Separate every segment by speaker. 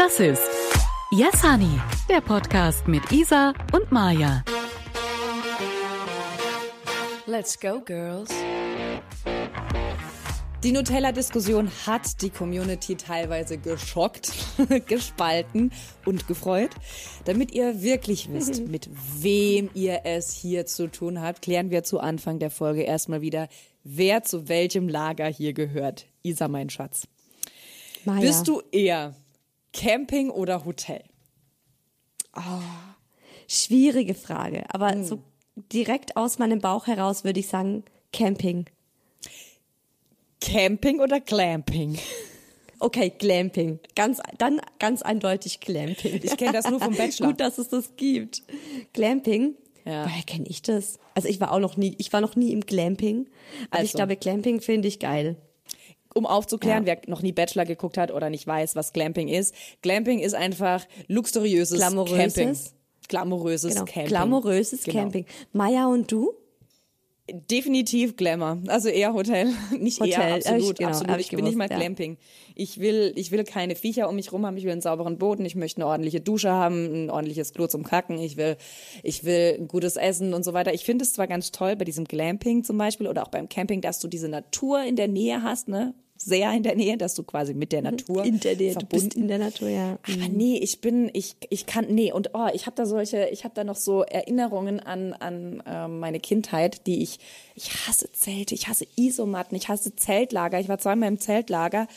Speaker 1: Das ist Yes Honey, der Podcast mit Isa und Maja.
Speaker 2: Let's go, girls.
Speaker 3: Die Nutella-Diskussion hat die Community teilweise geschockt, gespalten und gefreut. Damit ihr wirklich wisst, mit wem ihr es hier zu tun habt, klären wir zu Anfang der Folge erstmal wieder, wer zu welchem Lager hier gehört. Isa, mein Schatz.
Speaker 4: Maja.
Speaker 3: Bist du eher Camping oder Hotel?
Speaker 4: Schwierige Frage, aber
Speaker 3: Hm.
Speaker 4: so direkt aus meinem Bauch heraus würde ich sagen Camping.
Speaker 3: Camping oder Glamping?
Speaker 4: Okay, Glamping. Ganz, dann ganz eindeutig Glamping.
Speaker 3: Ich kenne das nur vom Bachelor.
Speaker 4: Gut, dass es das gibt. Glamping.
Speaker 3: Ja.
Speaker 4: Woher kenne ich das? Also ich war auch noch nie, ich war noch nie im Glamping. Aber ich
Speaker 3: Also.
Speaker 4: glaube, Glamping finde ich geil.
Speaker 3: Um aufzuklären,
Speaker 4: Ja.
Speaker 3: wer noch nie Bachelor geguckt hat oder nicht weiß, was Glamping ist. Glamping ist einfach luxuriöses
Speaker 4: Glamouröses.
Speaker 3: Camping. Glamouröses
Speaker 4: Genau.
Speaker 3: Camping.
Speaker 4: Glamouröses
Speaker 3: Genau.
Speaker 4: Camping. Maya und du?
Speaker 3: Definitiv Glamour. Also eher Hotel. Nicht
Speaker 4: Hotel,
Speaker 3: eher,
Speaker 4: hab
Speaker 3: absolut.
Speaker 4: ich- genau,
Speaker 3: absolut. Ich,
Speaker 4: ich
Speaker 3: bin nicht mal
Speaker 4: gewusst, ja.
Speaker 3: Glamping. Ich will, ich will keine Viecher um mich rum haben. Ich will einen sauberen Boden. Ich möchte eine ordentliche Dusche haben, ein ordentliches Klo zum Kacken. Ich will, ich will gutes Essen und so weiter. Ich finde es zwar ganz toll bei diesem Glamping zum Beispiel oder auch beim Camping, dass du diese Natur in der Nähe hast, ne? Sehr in der Nähe, dass du quasi mit der Natur
Speaker 4: In der Nähe. Du
Speaker 3: verbunden
Speaker 4: bist in der Natur, ja.
Speaker 3: aber nee, ich bin, ich, ich kann, nee, und oh, ich habe da solche, ich habe da noch so Erinnerungen an, an äh, meine Kindheit, die ich, ich hasse Zelte, ich hasse Isomatten, ich hasse Zeltlager. Ich war zweimal im Zeltlager.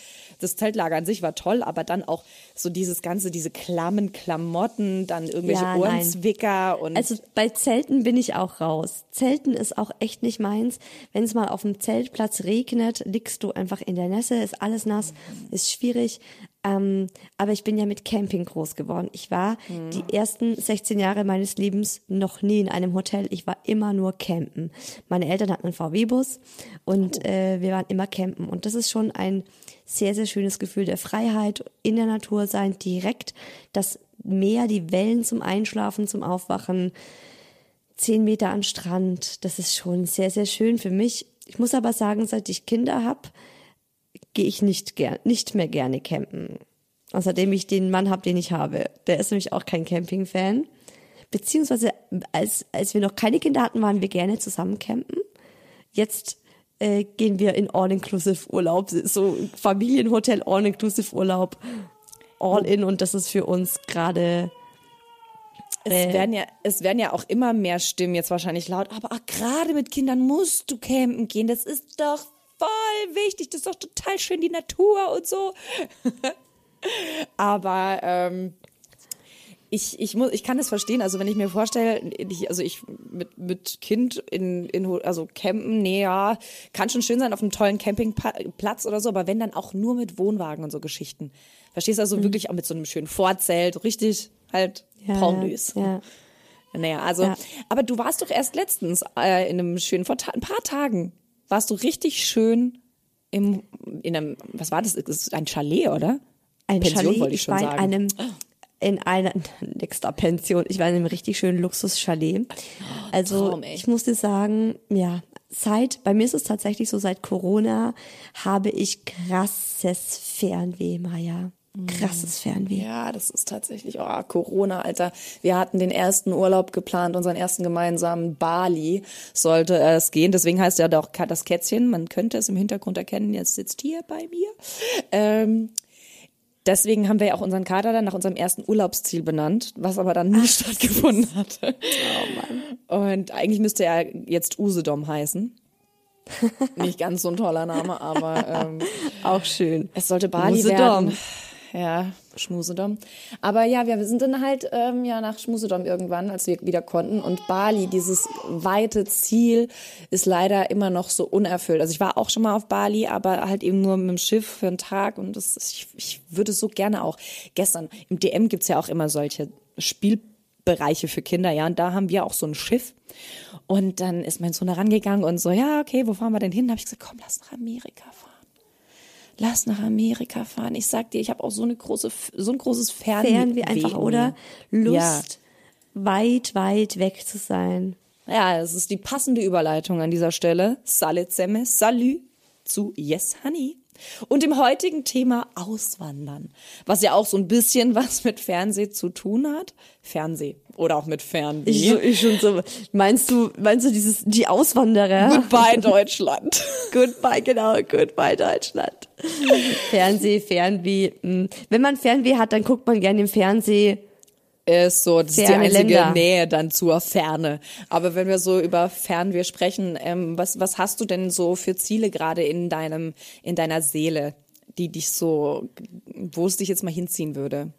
Speaker 3: Das Zeltlager an sich war toll, aber dann auch so dieses ganze, diese klammen Klamotten, dann irgendwelche
Speaker 4: Ja, nein.
Speaker 3: Ohrenzwicker und
Speaker 4: Also bei Zelten bin ich auch raus. Zelten ist auch echt nicht meins. Wenn es mal auf dem Zeltplatz regnet, liegst du einfach in der Nässe, ist alles nass, ist schwierig. Ähm, aber ich bin ja mit Camping groß geworden. Ich war die ersten 16 Jahre meines Lebens noch nie in einem Hotel. Ich war immer nur campen. Meine Eltern hatten einen VW-Bus und äh, wir waren immer campen. Und das ist schon ein sehr, sehr schönes Gefühl der Freiheit, in der Natur sein, direkt das Meer, die Wellen zum Einschlafen, zum Aufwachen, zehn Meter am Strand. Das ist schon sehr, sehr schön für mich. Ich muss aber sagen, seit ich Kinder habe, gehe ich nicht, ger nicht mehr gerne campen. Außerdem ich den Mann habe, den ich habe. Der ist nämlich auch kein Camping-Fan. Beziehungsweise als, als wir noch keine Kinder hatten, waren wir gerne zusammen campen. Jetzt äh, gehen wir in All-Inclusive-Urlaub, so Familienhotel, All-Inclusive-Urlaub, All-In und das ist für uns gerade
Speaker 3: Es
Speaker 4: Äh.
Speaker 3: werden ja, es werden ja auch immer mehr Stimmen jetzt wahrscheinlich laut, aber ach, gerade mit Kindern musst du campen gehen. Das ist doch voll wichtig. Das ist doch total schön, die Natur und so. aber ähm, ich, ich, muss, ich kann das verstehen. Also wenn ich mir vorstelle, ich, also ich mit, mit Kind in, in also campen, nee, ja, kann schon schön sein auf einem tollen Campingplatz oder so, aber wenn dann auch nur mit Wohnwagen und so Geschichten. Verstehst du also wirklich auch mit so einem schönen Vorzelt, richtig halt
Speaker 4: Ja,
Speaker 3: pornös.
Speaker 4: ja.
Speaker 3: Naja, also,
Speaker 4: Ja.
Speaker 3: aber du warst doch erst letztens äh, in einem schönen, vor ein paar Tagen, warst du richtig schön im, in einem, was war das? Das ist ein Chalet, oder?
Speaker 4: ein
Speaker 3: Pension
Speaker 4: Chalet.
Speaker 3: wollte ich schon
Speaker 4: war
Speaker 3: sagen.
Speaker 4: in einem in einer nächster Pension. Ich war in einem richtig schönen Luxus-Chalet. Also
Speaker 3: Traum,
Speaker 4: ich muss dir sagen, ja, seit bei mir ist es tatsächlich so seit Corona habe ich krasses Fernweh, Maja. Krasses Fernweh.
Speaker 3: Ja, das ist tatsächlich, oh, Corona, Alter. Wir hatten den ersten Urlaub geplant, unseren ersten gemeinsamen Bali sollte es gehen. Deswegen heißt ja doch das Kätzchen. Man könnte es im Hintergrund erkennen, jetzt sitzt hier bei mir. Ähm, deswegen haben wir ja auch unseren Kader dann nach unserem ersten Urlaubsziel benannt, was aber dann nie stattgefunden hatte. Oh Mann. Und eigentlich müsste er jetzt Usedom heißen. Nicht ganz so ein toller Name, aber ähm,
Speaker 4: Auch schön.
Speaker 3: es sollte Bali
Speaker 4: Usedom.
Speaker 3: werden. Ja, Schmusedom. Aber ja, wir sind dann halt ähm, ja nach Schmusedom irgendwann, als wir wieder konnten. Und Bali, dieses weite Ziel, ist leider immer noch so unerfüllt. Also ich war auch schon mal auf Bali, aber halt eben nur mit dem Schiff für einen Tag. Und das ich, ich würde so gerne auch. Gestern im DM gibt's ja auch immer solche Spielbereiche für Kinder, ja. Und da haben wir auch so ein Schiff. Und dann ist mein Sohn da rangegangen und so, ja, okay, wo fahren wir denn hin? Da habe ich gesagt, komm, lass nach Amerika fahren lass nach Amerika fahren. Ich sag dir, ich habe auch so eine große, so ein großes Fernweh.
Speaker 4: Fernweh einfach,
Speaker 3: in
Speaker 4: oder? Lust, weit, weit weg zu sein.
Speaker 3: Ja, das ist die passende Überleitung an dieser Stelle. Salut Semme, salut zu Yes Honey. und dem heutigen Thema Auswandern, was ja auch so ein bisschen was mit Fernseh zu tun hat. Fernseh oder auch mit Fernweh.
Speaker 4: Ich, so, ich schon so. Meinst du, meinst du dieses, die Auswanderer?
Speaker 3: Goodbye Deutschland.
Speaker 4: goodbye, genau, goodbye Deutschland. Fernseh, Fernweh. hm. Wenn man Fernweh hat, dann guckt man gerne im Fernseh.
Speaker 3: ist so, das ist die einzige
Speaker 4: Länder.
Speaker 3: Nähe dann zur Ferne. Aber wenn wir so über Fernweh sprechen, ähm, was, was hast du denn so für Ziele gerade in deinem, in deiner Seele, die dich so, wo es dich jetzt mal hinziehen würde?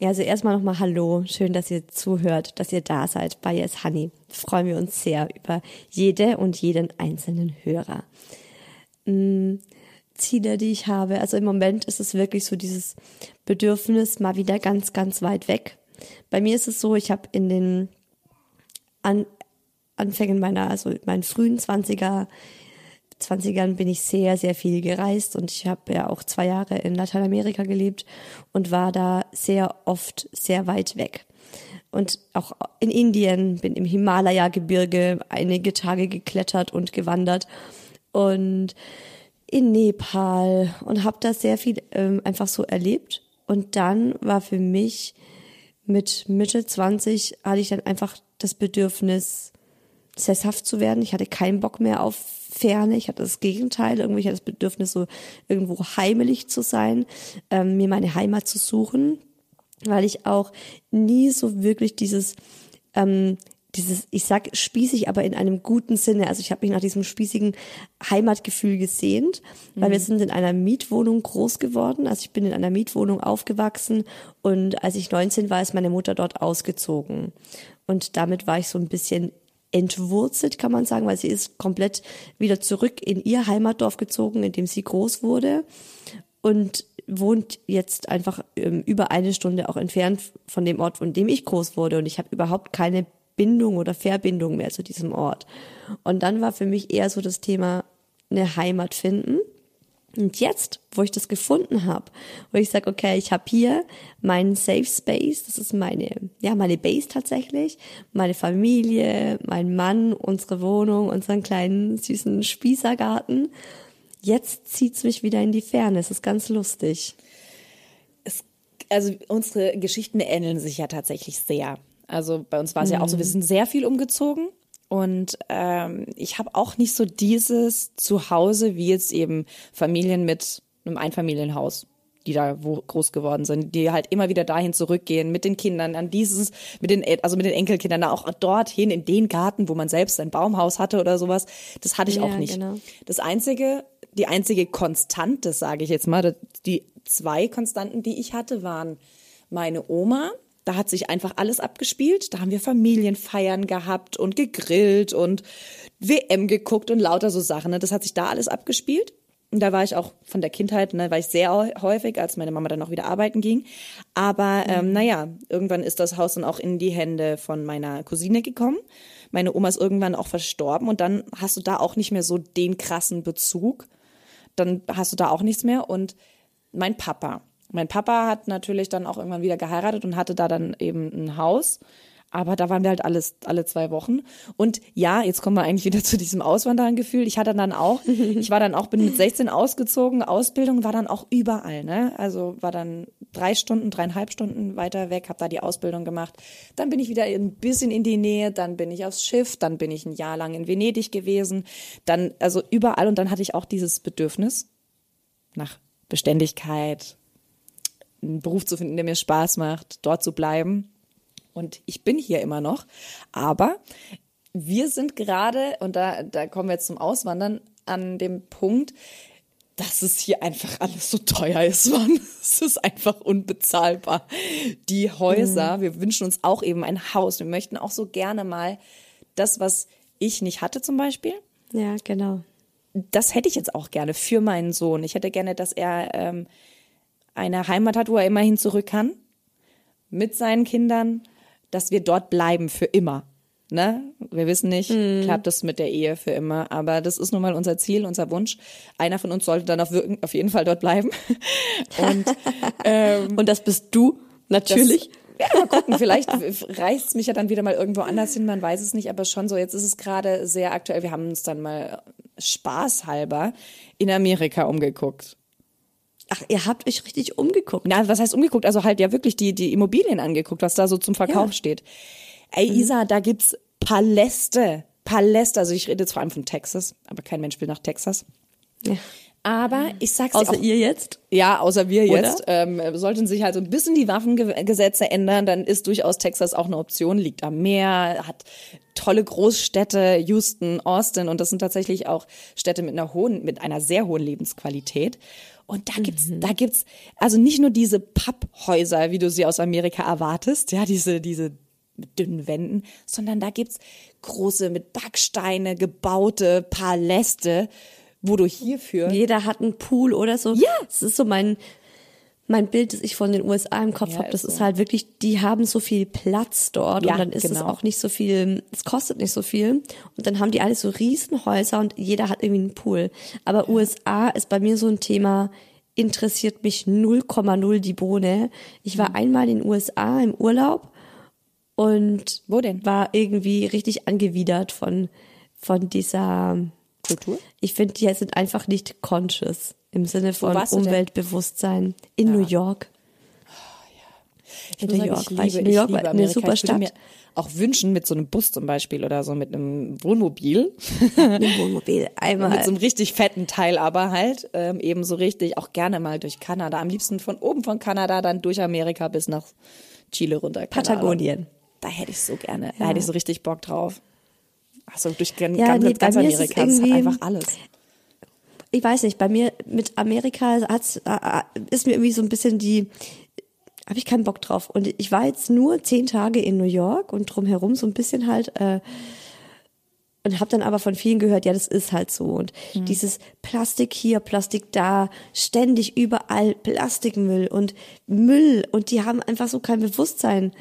Speaker 4: Ja, also erstmal nochmal Hallo. Schön, dass ihr zuhört, dass ihr da seid bei Yes Honey. Freuen wir uns sehr über jede und jeden einzelnen Hörer. Mm, Ziele, die ich habe. Also im Moment ist es wirklich so dieses Bedürfnis mal wieder ganz, ganz weit weg. Bei mir ist es so, ich habe in den An Anfängen meiner, also meinen frühen 20er, 20ern bin ich sehr, sehr viel gereist und ich habe ja auch zwei Jahre in Lateinamerika gelebt und war da sehr oft sehr weit weg. Und auch in Indien, bin im Himalaya-Gebirge einige Tage geklettert und gewandert und in Nepal und habe da sehr viel ähm, einfach so erlebt. Und dann war für mich mit Mitte 20 hatte ich dann einfach das Bedürfnis, sesshaft zu werden. Ich hatte keinen Bock mehr auf Ferne. Ich hatte das Gegenteil. Irgendwie hatte das Bedürfnis, so irgendwo heimelig zu sein, ähm, mir meine Heimat zu suchen, weil ich auch nie so wirklich dieses ähm, dieses, ich sag spießig, aber in einem guten Sinne. Also ich habe mich nach diesem spießigen Heimatgefühl gesehnt, weil wir sind in einer Mietwohnung groß geworden. Also ich bin in einer Mietwohnung aufgewachsen und als ich 19 war, ist meine Mutter dort ausgezogen. Und damit war ich so ein bisschen entwurzelt, kann man sagen, weil sie ist komplett wieder zurück in ihr Heimatdorf gezogen, in dem sie groß wurde und wohnt jetzt einfach ähm, über eine Stunde auch entfernt von dem Ort, von dem ich groß wurde. Und ich habe überhaupt keine Bindung oder Verbindung mehr zu diesem Ort. Und dann war für mich eher so das Thema eine Heimat finden. Und jetzt, wo ich das gefunden habe, wo ich sage, okay, ich habe hier meinen Safe Space, das ist meine, ja, meine Base tatsächlich, meine Familie, mein Mann, unsere Wohnung, unseren kleinen süßen Spießergarten. Jetzt zieht's mich wieder in die Ferne. Es ist ganz lustig.
Speaker 3: es, also unsere Geschichten ähneln sich ja tatsächlich sehr. Also bei uns war es ja auch so, wir sind sehr viel umgezogen und ähm, ich habe auch nicht so dieses Zuhause wie jetzt eben Familien mit einem Einfamilienhaus die da wo groß geworden sind, die halt immer wieder dahin zurückgehen mit den Kindern an dieses, mit den, also mit den Enkelkindern, auch dorthin in den Garten, wo man selbst ein Baumhaus hatte oder sowas. Das hatte ich
Speaker 4: Ja,
Speaker 3: auch nicht.
Speaker 4: genau.
Speaker 3: Das einzige, die einzige Konstante, sage ich jetzt mal, die zwei Konstanten, die ich hatte, waren meine Oma. Da hat sich einfach alles abgespielt. Da haben wir Familienfeiern gehabt und gegrillt und WM geguckt und lauter so Sachen. Ne? Das hat sich da alles abgespielt. Und da war ich auch von der Kindheit, ne, war ich sehr häufig, als meine Mama dann auch wieder arbeiten ging. Aber ähm, naja, irgendwann ist das Haus dann auch in die Hände von meiner Cousine gekommen. Meine Oma ist irgendwann auch verstorben und dann hast du da auch nicht mehr so den krassen Bezug. Dann hast du da auch nichts mehr. Und mein Papa. Mein Papa hat natürlich dann auch irgendwann wieder geheiratet und hatte da dann eben ein Haus. Aber da waren wir halt alles, alle zwei Wochen. Und ja, jetzt kommen wir eigentlich wieder zu diesem Auswandern-Gefühl. Ich hatte dann auch, ich war dann auch, bin mit 16 ausgezogen, Ausbildung war dann auch überall, ne? Also war dann drei Stunden, dreieinhalb Stunden weiter weg, habe da die Ausbildung gemacht. Dann bin ich wieder ein bisschen in die Nähe, dann bin ich aufs Schiff, dann bin ich ein Jahr lang in Venedig gewesen, dann, also überall. Und dann hatte ich auch dieses Bedürfnis nach Beständigkeit, einen Beruf zu finden, der mir Spaß macht, dort zu bleiben. Und ich bin hier immer noch. Aber wir sind gerade, und da, da kommen wir jetzt zum Auswandern, an dem Punkt, dass es hier einfach alles so teuer ist, Mann. Es ist einfach unbezahlbar. Die Häuser, wir wünschen uns auch eben ein Haus. Wir möchten auch so gerne mal das, was ich nicht hatte zum Beispiel,
Speaker 4: Ja, genau.
Speaker 3: das hätte ich jetzt auch gerne für meinen Sohn. Ich hätte gerne, dass er ähm, eine Heimat hat, wo er immerhin zurück kann, mit seinen Kindern, dass wir dort bleiben für immer. Ne? Wir wissen nicht, klappt das mit der Ehe für immer, aber das ist nun mal unser Ziel, unser Wunsch. Einer von uns sollte dann auf, auf jeden Fall dort bleiben. Und
Speaker 4: Und das bist du, natürlich.
Speaker 3: das, ja, mal gucken, vielleicht reißt es mich ja dann wieder mal irgendwo anders hin, man weiß es nicht, aber schon so, jetzt ist es gerade sehr aktuell. Wir haben uns dann mal spaßhalber in Amerika umgeguckt.
Speaker 4: Ach, ihr habt euch richtig umgeguckt.
Speaker 3: Na, was heißt umgeguckt? Also halt ja wirklich die, die Immobilien angeguckt, was da so zum Verkauf
Speaker 4: Ja.
Speaker 3: steht. Ey,
Speaker 4: Mhm.
Speaker 3: Isa, da gibt's Paläste. Paläste. Also ich rede jetzt vor allem von Texas, aber kein Mensch will nach Texas.
Speaker 4: Ja.
Speaker 3: Aber ich sag's dir
Speaker 4: Außer ihr jetzt.
Speaker 3: ja, außer wir
Speaker 4: Oder?
Speaker 3: jetzt, ähm, sollten sich halt so ein bisschen die Waffengesetze ändern, dann ist durchaus Texas auch eine Option, liegt am Meer, hat tolle Großstädte, Houston, Austin und das sind tatsächlich auch Städte mit einer hohen, mit einer sehr hohen Lebensqualität. Und da gibt's,
Speaker 4: Mhm.
Speaker 3: da gibt's also nicht nur diese Papphäuser, wie du sie aus Amerika erwartest, ja, diese, diese mit dünnen Wänden, sondern da gibt's große mit Backsteine gebaute Paläste, wo du hierfür
Speaker 4: Jeder hat einen Pool oder so.
Speaker 3: Ja.
Speaker 4: Das ist so mein, mein Bild, das ich von den USA im Kopf
Speaker 3: Ja,
Speaker 4: habe. Das
Speaker 3: ist so.
Speaker 4: halt wirklich, die haben so viel Platz dort
Speaker 3: Ja,
Speaker 4: und dann ist es
Speaker 3: genau.
Speaker 4: auch nicht so viel, es kostet nicht so viel. Und dann haben die alle so Riesenhäuser und jeder hat irgendwie einen Pool. Aber USA ist bei mir so ein Thema, interessiert mich 0,0 die Bohne. Ich
Speaker 3: Mhm.
Speaker 4: war einmal in den USA im Urlaub und
Speaker 3: Wo denn?
Speaker 4: war irgendwie richtig angewidert von, von dieser
Speaker 3: Kultur?
Speaker 4: ich finde, die sind einfach nicht conscious im Sinne von? Umweltbewusstsein. In New York.
Speaker 3: Ich
Speaker 4: In New
Speaker 3: sagen,
Speaker 4: York
Speaker 3: ich
Speaker 4: war ich. New York war eine super
Speaker 3: ich würde mir
Speaker 4: Stadt.
Speaker 3: auch wünschen, mit so einem Bus zum Beispiel oder so mit einem Wohnmobil,
Speaker 4: Ein Wohnmobil. Einmal.
Speaker 3: mit so einem richtig fetten Teil, aber halt ähm, eben so richtig auch gerne mal durch Kanada. Am liebsten von oben von Kanada, dann durch Amerika bis nach Chile runter.
Speaker 4: Patagonien.
Speaker 3: Da hätte ich so gerne, da hätte ich so richtig Bock drauf. Also durch ganz,
Speaker 4: Ja,
Speaker 3: ganz,
Speaker 4: nee,
Speaker 3: ganz Amerika, es hat einfach alles.
Speaker 4: ich weiß nicht, bei mir mit Amerika hat's, äh, äh, ist mir irgendwie so ein bisschen die, habe ich keinen Bock drauf. Und ich war jetzt nur zehn Tage in New York und drumherum so ein bisschen halt äh, und habe dann aber von vielen gehört, ja, das ist halt so. Und dieses Plastik hier, Plastik da, ständig überall Plastikmüll und Müll und die haben einfach so kein Bewusstsein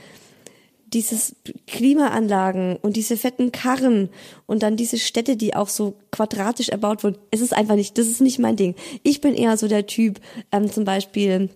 Speaker 4: dieses Klimaanlagen und diese fetten Karren und dann diese Städte, die auch so quadratisch erbaut wurden. Es ist einfach nicht, das ist nicht mein Ding. Ich bin eher so der Typ, ähm, zum Beispiel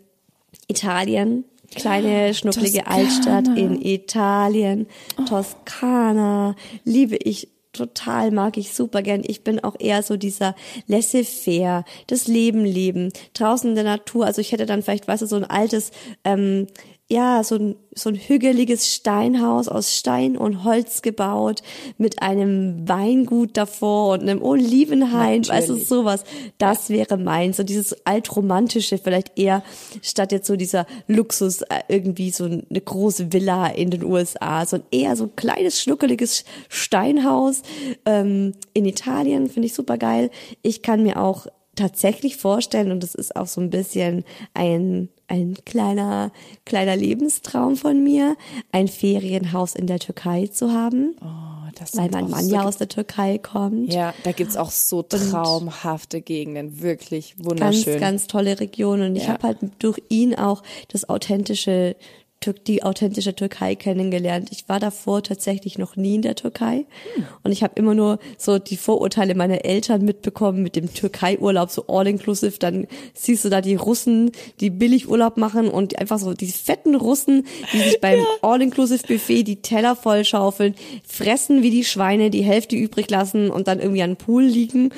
Speaker 4: Italien, kleine schnucklige
Speaker 3: Toskana.
Speaker 4: Altstadt in Italien, Toskana, liebe ich total, mag ich super gern. Ich bin auch eher so dieser laissez-faire, das Leben leben, draußen in der Natur. Also ich hätte dann vielleicht, weißt du, so ein altes, ähm, ja, so ein, so ein hügeliges Steinhaus aus Stein und Holz gebaut mit einem Weingut davor und einem Olivenhain, weißt du,
Speaker 3: Natürlich.
Speaker 4: sowas. Das wäre meins. So dieses altromantische vielleicht eher statt jetzt so dieser Luxus äh, irgendwie so eine große Villa in den USA, so ein eher so ein kleines schnuckeliges Steinhaus ähm, in Italien finde ich super geil. Ich kann mir auch tatsächlich vorstellen und das ist auch so ein bisschen ein ein kleiner kleiner Lebenstraum von mir, ein Ferienhaus in der Türkei zu haben,
Speaker 3: Oh, das
Speaker 4: weil mein Mann
Speaker 3: so,
Speaker 4: ja aus der Türkei kommt.
Speaker 3: Ja, da gibt's auch so traumhafte Gegenden, wirklich
Speaker 4: ganz,
Speaker 3: wunderschön.
Speaker 4: ganz tolle Region. Und ich
Speaker 3: Ja.
Speaker 4: habe halt durch ihn auch das authentische, Tür- die authentische Türkei kennengelernt. Ich war davor tatsächlich noch nie in der Türkei.
Speaker 3: Hm.
Speaker 4: Und ich habe immer nur so die Vorurteile meiner Eltern mitbekommen mit dem Türkei-Urlaub, so all-inclusive. Dann siehst du da die Russen, die billig Urlaub machen und einfach so die fetten Russen, die sich beim All-inclusive-Buffet die Teller vollschaufeln, fressen wie die Schweine, die Hälfte übrig lassen und dann irgendwie an den Pool liegen.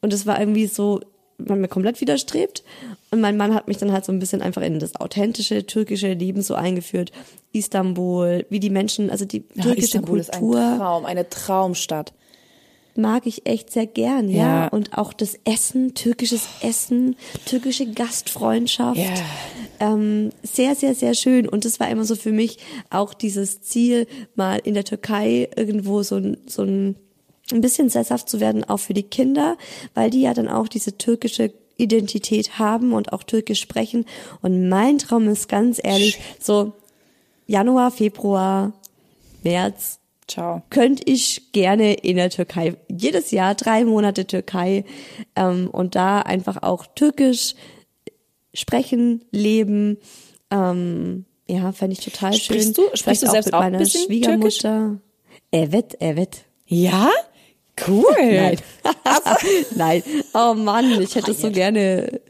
Speaker 4: Und es war irgendwie so, man mir komplett widerstrebt. Und mein Mann hat mich dann halt so ein bisschen einfach in das authentische türkische Leben so eingeführt. Istanbul, wie die Menschen, also die
Speaker 3: Ja,
Speaker 4: türkische
Speaker 3: Istanbul ist ein
Speaker 4: Kultur
Speaker 3: Traum, eine Traumstadt.
Speaker 4: mag ich echt sehr gern, ja.
Speaker 3: Ja.
Speaker 4: Und auch das Essen, türkisches Essen, türkische Gastfreundschaft.
Speaker 3: Ja.
Speaker 4: Ähm, sehr, sehr, sehr schön. Und das war immer so für mich auch dieses Ziel, mal in der Türkei irgendwo so ein, so ein, ein bisschen sesshaft zu werden, auch für die Kinder, weil die ja dann auch diese türkische Identität haben und auch türkisch sprechen. Und mein Traum ist ganz ehrlich, so Januar, Februar, März,
Speaker 3: Ciao.
Speaker 4: könnte ich gerne in der Türkei, jedes Jahr drei Monate Türkei ähm, und da einfach auch Türkisch sprechen, leben. Ähm, ja, fände ich total
Speaker 3: Sprichst
Speaker 4: schön.
Speaker 3: du- sprichst
Speaker 4: Vielleicht
Speaker 3: du
Speaker 4: auch
Speaker 3: selbst
Speaker 4: mit
Speaker 3: auch ein
Speaker 4: meiner Schwiegermutter. Evet, evet.
Speaker 3: Ja? Cool.
Speaker 4: Nein. Nein. Oh Mann, ich hätte so gerne,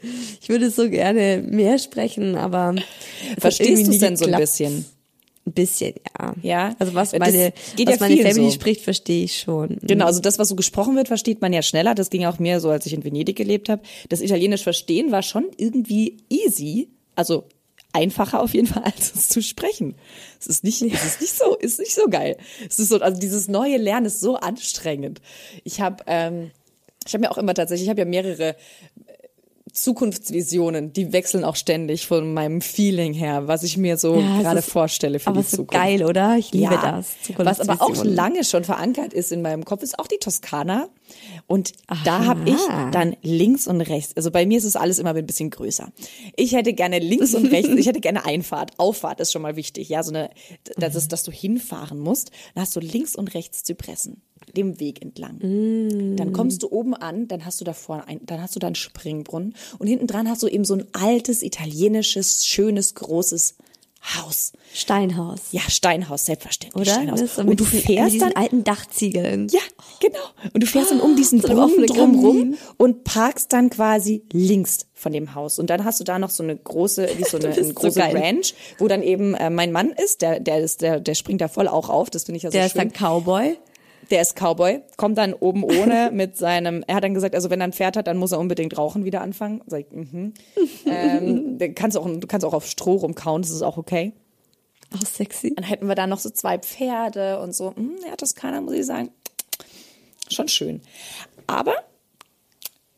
Speaker 4: ich würde so gerne mehr sprechen, aber
Speaker 3: Verstehst du es denn so ein bisschen?
Speaker 4: Ein bisschen, ja.
Speaker 3: Ja,
Speaker 4: Also was meine,
Speaker 3: geht
Speaker 4: was
Speaker 3: ja
Speaker 4: meine Family
Speaker 3: so.
Speaker 4: spricht, verstehe ich schon.
Speaker 3: Genau, also das, was so gesprochen wird, versteht man ja schneller. Das ging auch mir so, als ich in Venedig gelebt habe. Das Italienisch verstehen war schon irgendwie easy. Also einfacher auf jeden Fall, als es zu sprechen. Es ist nicht, es ist nicht so, ist nicht so geil. Es ist so, also dieses neue Lernen ist so anstrengend. Ich habe, ähm, ich habe mir auch immer tatsächlich, ich habe ja mehrere Zukunftsvisionen, die wechseln auch ständig von meinem Feeling her, was ich mir so
Speaker 4: Ja,
Speaker 3: gerade
Speaker 4: ist-
Speaker 3: vorstelle für
Speaker 4: aber
Speaker 3: die
Speaker 4: so
Speaker 3: Zukunft.
Speaker 4: geil, oder? Ich liebe das.
Speaker 3: Was aber auch lange schon verankert ist in meinem Kopf, ist auch die Toskana. Und da habe ich dann links und rechts, also bei mir ist es alles immer ein bisschen größer. Ich hätte gerne links und rechts, ich hätte gerne Einfahrt. Auffahrt ist schon mal wichtig, ja, so eine, das ist, dass du hinfahren musst. Dann hast du links und rechts Zypressen, dem Weg entlang. Dann kommst du oben an, dann hast du davor ein, dann hast du da einen Springbrunnen und hinten dran hast du eben so ein altes, italienisches, schönes, großes Haus.
Speaker 4: Steinhaus.
Speaker 3: Ja, Steinhaus, selbstverständlich.
Speaker 4: Oder?
Speaker 3: Steinhaus.
Speaker 4: Ist so
Speaker 3: und du fährst
Speaker 4: diesen
Speaker 3: dann
Speaker 4: alten Dachziegeln.
Speaker 3: ja, genau. Und du fährst dann um diesen
Speaker 4: So
Speaker 3: Brunnen drumrum und parkst dann quasi links von dem Haus. Und dann hast du da noch so eine große, wie so eine, eine
Speaker 4: so
Speaker 3: große
Speaker 4: geil.
Speaker 3: Ranch, wo dann eben äh, mein Mann ist, der, der ist, der, der springt da voll auch auf. Das finde ich ja so
Speaker 4: Der ist
Speaker 3: schön.
Speaker 4: dann Cowboy.
Speaker 3: Der ist Cowboy, kommt dann oben ohne mit seinem, er hat dann gesagt, also wenn er ein Pferd hat, dann muss er unbedingt rauchen wieder anfangen. Sag ich, mhm. ähm, kannst du, auch, du kannst auch auf Stroh rumkauen, das ist auch okay.
Speaker 4: Auch sexy.
Speaker 3: Dann hätten wir da noch so zwei Pferde und so. Hm, ja, Toskana, muss ich sagen. Schon schön. Aber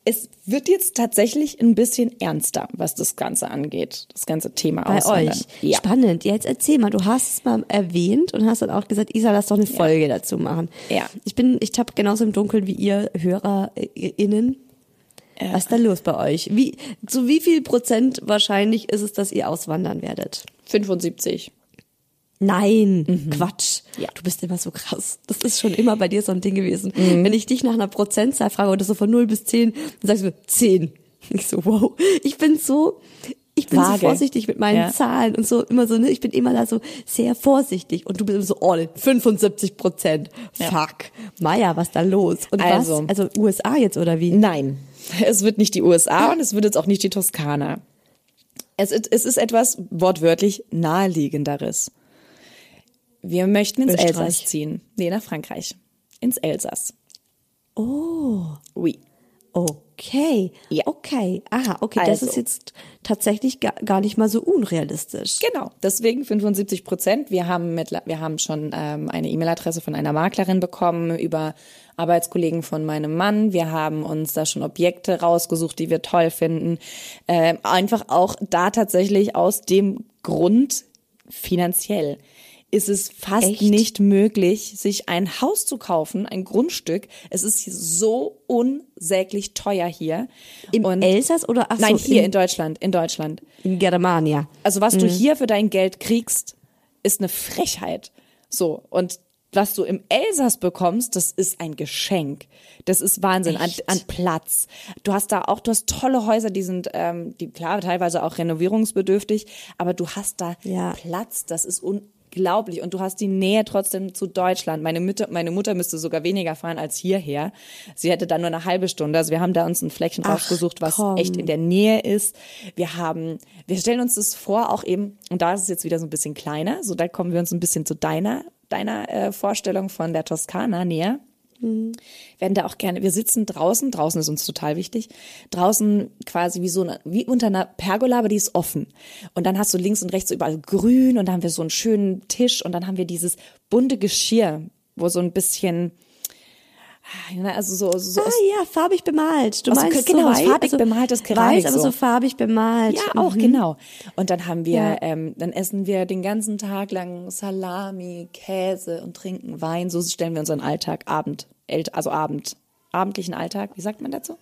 Speaker 3: es wird jetzt tatsächlich ein bisschen ernster, was das Ganze angeht. Das ganze Thema
Speaker 4: Bei
Speaker 3: Auswandern.
Speaker 4: euch.
Speaker 3: Ja.
Speaker 4: Spannend. Ja, Jetzt erzähl mal, du hast es mal erwähnt und hast dann auch gesagt, Isa, lass doch eine Folge dazu machen.
Speaker 3: Ja.
Speaker 4: Ich bin, ich tapp genauso im Dunkeln wie ihr HörerInnen. Was ist da los bei euch? Wie, zu wie viel Prozent wahrscheinlich ist es, dass ihr auswandern werdet?
Speaker 3: 75.
Speaker 4: Nein, Quatsch.
Speaker 3: Ja.
Speaker 4: Du bist immer so krass. Das ist schon immer bei dir so ein Ding gewesen. Wenn ich dich nach einer Prozentzahl frage oder so von 0 bis 10, dann sagst du 10. Ich so, wow. Ich bin so, ich bin
Speaker 3: Vage.
Speaker 4: so vorsichtig mit meinen
Speaker 3: Ja.
Speaker 4: Zahlen und so immer so, ne, ich bin immer da so sehr vorsichtig und du bist immer so all in, 75 Prozent. Fuck. Maja, was da los? Und
Speaker 3: Also.
Speaker 4: was? Also USA jetzt oder wie?
Speaker 3: Nein, es wird nicht die USA und es wird jetzt auch nicht die Toskana. Es, es ist etwas wortwörtlich naheliegenderes. Wir möchten ins
Speaker 4: Österreich.
Speaker 3: Elsass ziehen. Nee, nach Frankreich. Ins Elsass.
Speaker 4: Oh.
Speaker 3: Oui.
Speaker 4: Okay.
Speaker 3: Ja.
Speaker 4: Okay. Aha, okay. Das
Speaker 3: Also.
Speaker 4: ist jetzt tatsächlich gar, gar nicht mal so unrealistisch.
Speaker 3: Genau, deswegen 75 Prozent. Wir haben mit, wir haben schon ähm, eine E-Mail-Adresse von einer Maklerin bekommen über Arbeitskollegen von meinem Mann. Wir haben uns da schon Objekte rausgesucht, die wir toll finden. Ähm, einfach auch da tatsächlich aus dem Grund finanziell ist es fast
Speaker 4: Echt?
Speaker 3: nicht möglich, sich ein Haus zu kaufen, ein Grundstück. Es ist so unsäglich teuer hier.
Speaker 4: Im
Speaker 3: Und-
Speaker 4: Elsass oder ach
Speaker 3: Nein,
Speaker 4: so,
Speaker 3: hier
Speaker 4: in,
Speaker 3: in Deutschland, in Deutschland.
Speaker 4: in Germania?
Speaker 3: Also was
Speaker 4: Mhm.
Speaker 3: du hier für dein Geld kriegst, ist eine Frechheit. So. Und was du im Elsass bekommst, das ist ein Geschenk. Das ist Wahnsinn an, an Platz. Du hast da auch, du hast tolle Häuser, die sind, ähm, die klar teilweise auch renovierungsbedürftig, aber du hast da
Speaker 4: Ja.
Speaker 3: Platz. Das ist unglaublich und du hast die Nähe trotzdem zu Deutschland. Meine Mutter, meine Mutter müsste sogar weniger fahren als hierher. Sie hätte dann nur eine halbe Stunde. Also wir haben da uns ein Fleckchen
Speaker 4: Ach,
Speaker 3: rausgesucht, was
Speaker 4: komm.
Speaker 3: echt in der Nähe ist. Wir haben, wir stellen uns das vor, auch eben, und da ist es jetzt wieder so ein bisschen kleiner, so da kommen wir uns ein bisschen zu deiner, deiner äh, Vorstellung von der Toskana näher. Werden da auch gerne, wir sitzen draußen, draußen ist uns total wichtig, draußen quasi wie so eine, wie unter einer Pergola, aber die ist offen. Und dann hast du links und rechts überall grün und dann haben wir so einen schönen Tisch und dann haben wir dieses bunte Geschirr, wo so ein bisschen, also so, so
Speaker 4: Ah ja, farbig bemalt. Du
Speaker 3: Also,
Speaker 4: meinst
Speaker 3: genau,
Speaker 4: so weiß,
Speaker 3: farbig bemaltes Keramik
Speaker 4: Weiß, aber
Speaker 3: so.
Speaker 4: so farbig bemalt.
Speaker 3: Ja, auch,
Speaker 4: Mhm.
Speaker 3: genau. Und dann haben wir,
Speaker 4: Ja.
Speaker 3: ähm, dann essen wir den ganzen Tag lang Salami, Käse und trinken Wein. So stellen wir unseren Alltag Abend, also Abend, abendlichen Alltag. Wie sagt man dazu?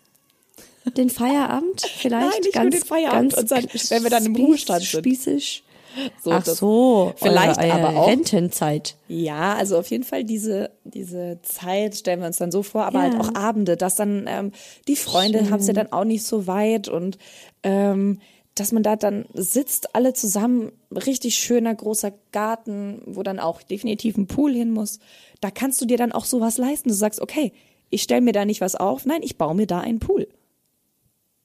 Speaker 4: Den Feierabend vielleicht?
Speaker 3: Nein, nicht nur
Speaker 4: ganz,
Speaker 3: den Feierabend.
Speaker 4: Ganz
Speaker 3: Und dann, wenn wir dann im Ruhestand sind.
Speaker 4: Spießig.
Speaker 3: So,
Speaker 4: Ach so.
Speaker 3: Vielleicht
Speaker 4: eure, eure
Speaker 3: aber auch.
Speaker 4: Rentenzeit.
Speaker 3: Ja, also auf jeden Fall diese, diese Zeit stellen wir uns dann so vor, aber
Speaker 4: Ja.
Speaker 3: halt auch Abende, dass dann ähm, die Freunde haben es ja dann auch nicht so weit und ähm, dass man da dann sitzt, alle zusammen, richtig schöner großer Garten, wo dann auch definitiv ein Pool hin muss. Da kannst du dir dann auch sowas leisten. Du sagst, okay, ich stelle mir da nicht was auf, nein, ich baue mir da einen Pool.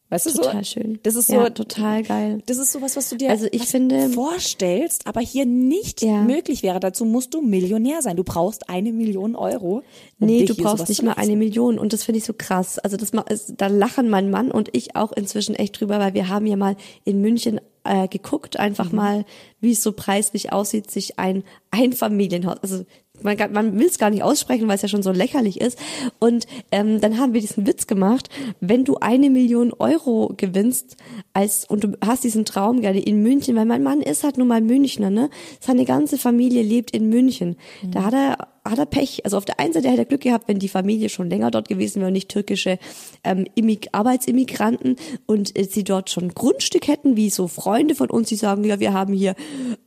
Speaker 3: Weißt du
Speaker 4: Total
Speaker 3: so?
Speaker 4: schön.
Speaker 3: Das ist so
Speaker 4: Ja, total geil.
Speaker 3: Das ist sowas, was du dir
Speaker 4: Also ich finde-
Speaker 3: vorstellst, aber hier nicht
Speaker 4: Ja.
Speaker 3: möglich wäre. Dazu musst du Millionär sein. Du brauchst eine Million Euro. Um
Speaker 4: Nee, du brauchst nicht mal eine Million und das finde ich so krass. Also das da lachen mein Mann und ich auch inzwischen echt drüber, weil wir haben ja mal in München äh, geguckt, einfach
Speaker 3: Mhm.
Speaker 4: mal, wie es so preislich aussieht, sich ein Einfamilienhaus, also man, man will es gar nicht aussprechen, weil es ja schon so lächerlich ist. Und ähm, dann haben wir diesen Witz gemacht, wenn du eine Million Euro gewinnst als und du hast diesen Traum gerne in München, weil mein Mann ist halt nun mal Münchner, ne? Seine ganze Familie lebt in München. Da hat er hat er Pech. Also auf der einen Seite hätte er Glück gehabt, wenn die Familie schon länger dort gewesen wäre und nicht türkische ähm, Immig Arbeitsimmigranten und äh, sie dort schon Grundstück hätten, wie so Freunde von uns, die sagen, ja, wir haben hier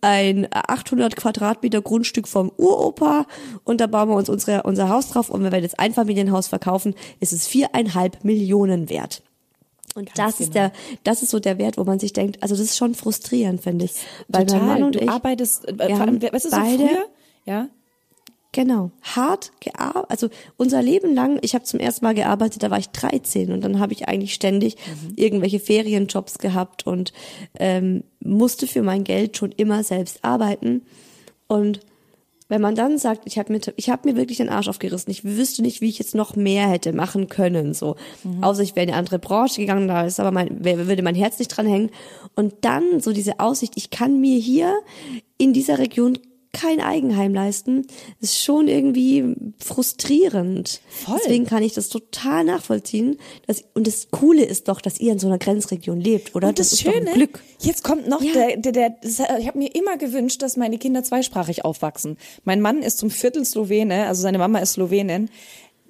Speaker 4: ein 800 Quadratmeter Grundstück vom Uropa und da bauen wir uns unsere, unser Haus drauf und wenn wir das Einfamilienhaus verkaufen, ist es viereinhalb Millionen wert. Und das ist der, das ist so der Wert, wo man sich denkt, also das ist schon frustrierend, finde ich. Weil
Speaker 3: Total.
Speaker 4: mein Mann und
Speaker 3: du
Speaker 4: ich,
Speaker 3: arbeitest, äh,
Speaker 4: wir haben
Speaker 3: weißt du, so
Speaker 4: beide-
Speaker 3: früher, ja,
Speaker 4: Genau, hart gearbeitet. Also unser Leben lang, ich habe zum ersten Mal gearbeitet, da war ich 13 und dann habe ich eigentlich ständig irgendwelche Ferienjobs gehabt und ähm, musste für mein Geld schon immer selbst arbeiten. Und wenn man dann sagt, ich habe mir, ich habe mir wirklich den Arsch aufgerissen, ich wüsste nicht, wie ich jetzt noch mehr hätte machen können, so. Außer ich wäre in eine andere Branche gegangen, da ist aber mein, würde mein Herz nicht dran hängen. Und dann so diese Aussicht, ich kann mir hier in dieser Region kein Eigenheim leisten, ist schon irgendwie frustrierend.
Speaker 3: Voll.
Speaker 4: Deswegen kann ich das total nachvollziehen. Dass, und das Coole ist doch, dass ihr in so einer Grenzregion lebt, oder?
Speaker 3: Und das,
Speaker 4: ein
Speaker 3: Schöne,
Speaker 4: Glück.
Speaker 3: jetzt kommt noch
Speaker 4: Ja.
Speaker 3: der, der, der das, ich habe mir immer gewünscht, dass meine Kinder zweisprachig aufwachsen. Mein Mann ist zum Viertel Slowene, also seine Mama ist Slowenin.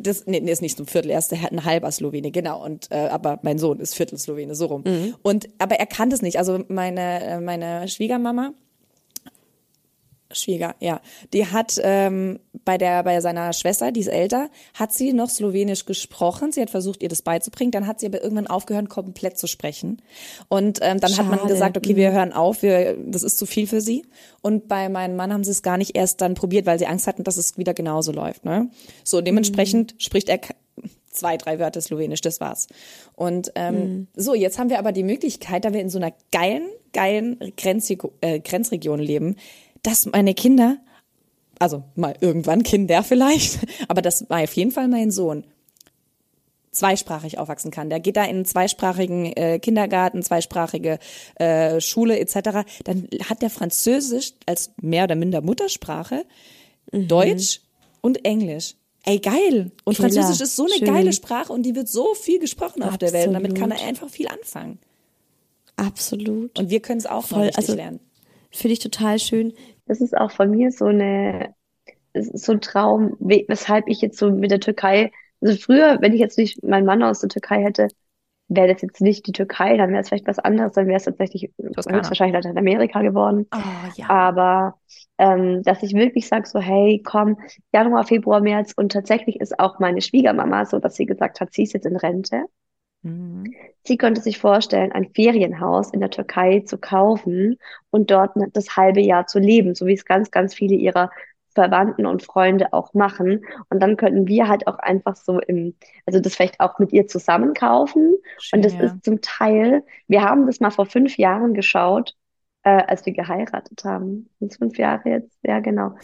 Speaker 3: Das, nee, nee, ist nicht zum Viertel, er ist der, ein halber Slowene, genau. Und äh, aber mein Sohn ist Viertel Slowene, so rum. Und aber er kann das nicht. Also meine äh, meine Schwiegermama, Schwieger, ja. Die hat ähm, bei der bei seiner Schwester, die ist älter, hat sie noch Slowenisch gesprochen. Sie hat versucht, ihr das beizubringen. Dann hat sie aber irgendwann aufgehört, komplett zu sprechen. Und ähm, dann hat man
Speaker 4: Schade.
Speaker 3: gesagt, okay, wir hören auf, wir, das ist zu viel für sie. Und bei meinem Mann haben sie es gar nicht erst dann probiert, weil sie Angst hatten, dass es wieder genauso läuft. Ne? So dementsprechend spricht er zwei, drei Wörter Slowenisch, das war's. Und ähm, so, jetzt haben wir aber die Möglichkeit, da wir in so einer geilen, geilen Grenzreg äh, Grenzregion leben, dass meine Kinder, also mal irgendwann Kinder vielleicht, aber dass mal auf jeden Fall mein Sohn zweisprachig aufwachsen kann. Der geht da in einen zweisprachigen äh, Kindergarten, zweisprachige äh, Schule etc. Dann hat der Französisch als mehr oder minder Muttersprache, Deutsch und Englisch. Ey, geil. Und
Speaker 4: Killer.
Speaker 3: Französisch ist so eine
Speaker 4: Schön.
Speaker 3: geile Sprache und die wird so viel gesprochen auf der Welt. Und damit kann er
Speaker 4: Absolut.
Speaker 3: einfach viel anfangen.
Speaker 4: Absolut.
Speaker 3: Und wir können es auch noch
Speaker 4: Voll,
Speaker 3: richtig
Speaker 4: also-
Speaker 3: lernen.
Speaker 4: Finde ich total schön.
Speaker 5: Das ist auch von mir so eine, so ein Traum, we- weshalb ich jetzt so mit der Türkei, also früher, wenn ich jetzt nicht meinen Mann aus der Türkei hätte, wäre das jetzt nicht die Türkei, dann wäre es vielleicht was anderes, dann wäre es tatsächlich höchstwahrscheinlich Lateinamerika geworden.
Speaker 3: Oh, ja.
Speaker 5: Aber ähm, dass ich wirklich sage so, hey, komm, Januar, Februar, März und tatsächlich ist auch meine Schwiegermama so, dass sie gesagt hat, sie ist jetzt in Rente.
Speaker 3: Mhm.
Speaker 5: Sie könnte sich vorstellen, ein Ferienhaus in der Türkei zu kaufen und dort das halbe Jahr zu leben, so wie es ganz, ganz viele ihrer Verwandten und Freunde auch machen. Und dann könnten wir halt auch einfach so im, also das vielleicht auch mit ihr zusammen kaufen.
Speaker 3: Schön,
Speaker 5: Und das
Speaker 3: ja.
Speaker 5: ist zum Teil, wir haben das mal vor fünf Jahren geschaut, äh, als wir geheiratet haben. Sind es fünf Jahre jetzt? Ja, genau.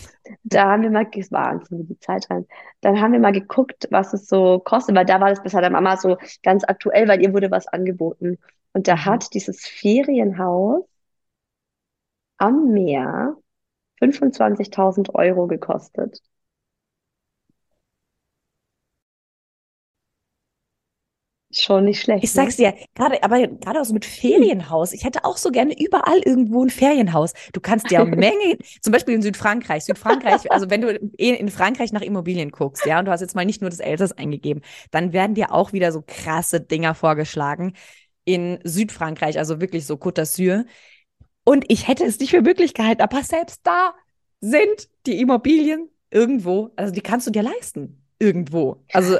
Speaker 5: Da haben wir mal, es war Wahnsinn, die Zeit rennt. Dann haben wir mal geguckt, was es so kostet, weil da war das bis der Mama so ganz aktuell, weil ihr wurde was angeboten. Und da hat dieses Ferienhaus am Meer 25.000 Euro gekostet. Schon nicht schlecht,
Speaker 3: Ich
Speaker 5: ne?
Speaker 3: sag's dir, gerade, aber gerade auch so mit Ferienhaus. Ich hätte auch so gerne überall irgendwo ein Ferienhaus. Du kannst ja eine Menge, zum Beispiel in Südfrankreich. Südfrankreich, also wenn du in in Frankreich nach Immobilien guckst, ja, und du hast jetzt mal nicht nur das Elsass eingegeben, dann werden dir auch wieder so krasse Dinger vorgeschlagen in Südfrankreich, also wirklich so Côte d'Azur. Und ich hätte es nicht für möglich gehalten, aber selbst da sind die Immobilien irgendwo, also die kannst du dir leisten. Irgendwo. Also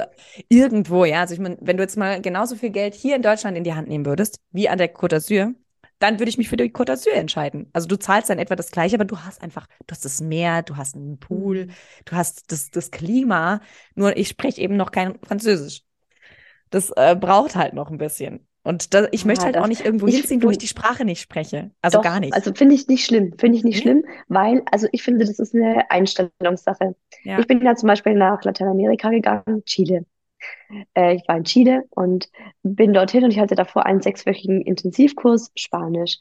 Speaker 3: irgendwo, ja. Also ich meine, wenn du jetzt mal genauso viel Geld hier in Deutschland in die Hand nehmen würdest, wie an der Côte d'Azur, dann würde ich mich für die Côte d'Azur entscheiden. Also du zahlst dann etwa das Gleiche, aber du hast einfach, du hast das Meer, du hast einen Pool, du hast das, das Klima. Nur ich spreche eben noch kein Französisch. Das äh, braucht halt noch ein bisschen. Und da, ich möchte
Speaker 4: Ja,
Speaker 3: halt
Speaker 4: das-
Speaker 3: auch nicht irgendwo
Speaker 4: ich-
Speaker 3: hinziehen, wo ich die Sprache nicht spreche. Also
Speaker 4: Doch,
Speaker 3: gar nicht.
Speaker 4: Also finde ich nicht schlimm, finde ich nicht
Speaker 3: Nee?
Speaker 4: schlimm, weil, also ich finde, das ist eine Einstellungssache.
Speaker 3: Ja.
Speaker 4: Ich bin ja zum Beispiel nach Lateinamerika gegangen, Chile. Äh, ich war in Chile und bin dorthin und ich hatte davor einen sechswöchigen Intensivkurs Spanisch.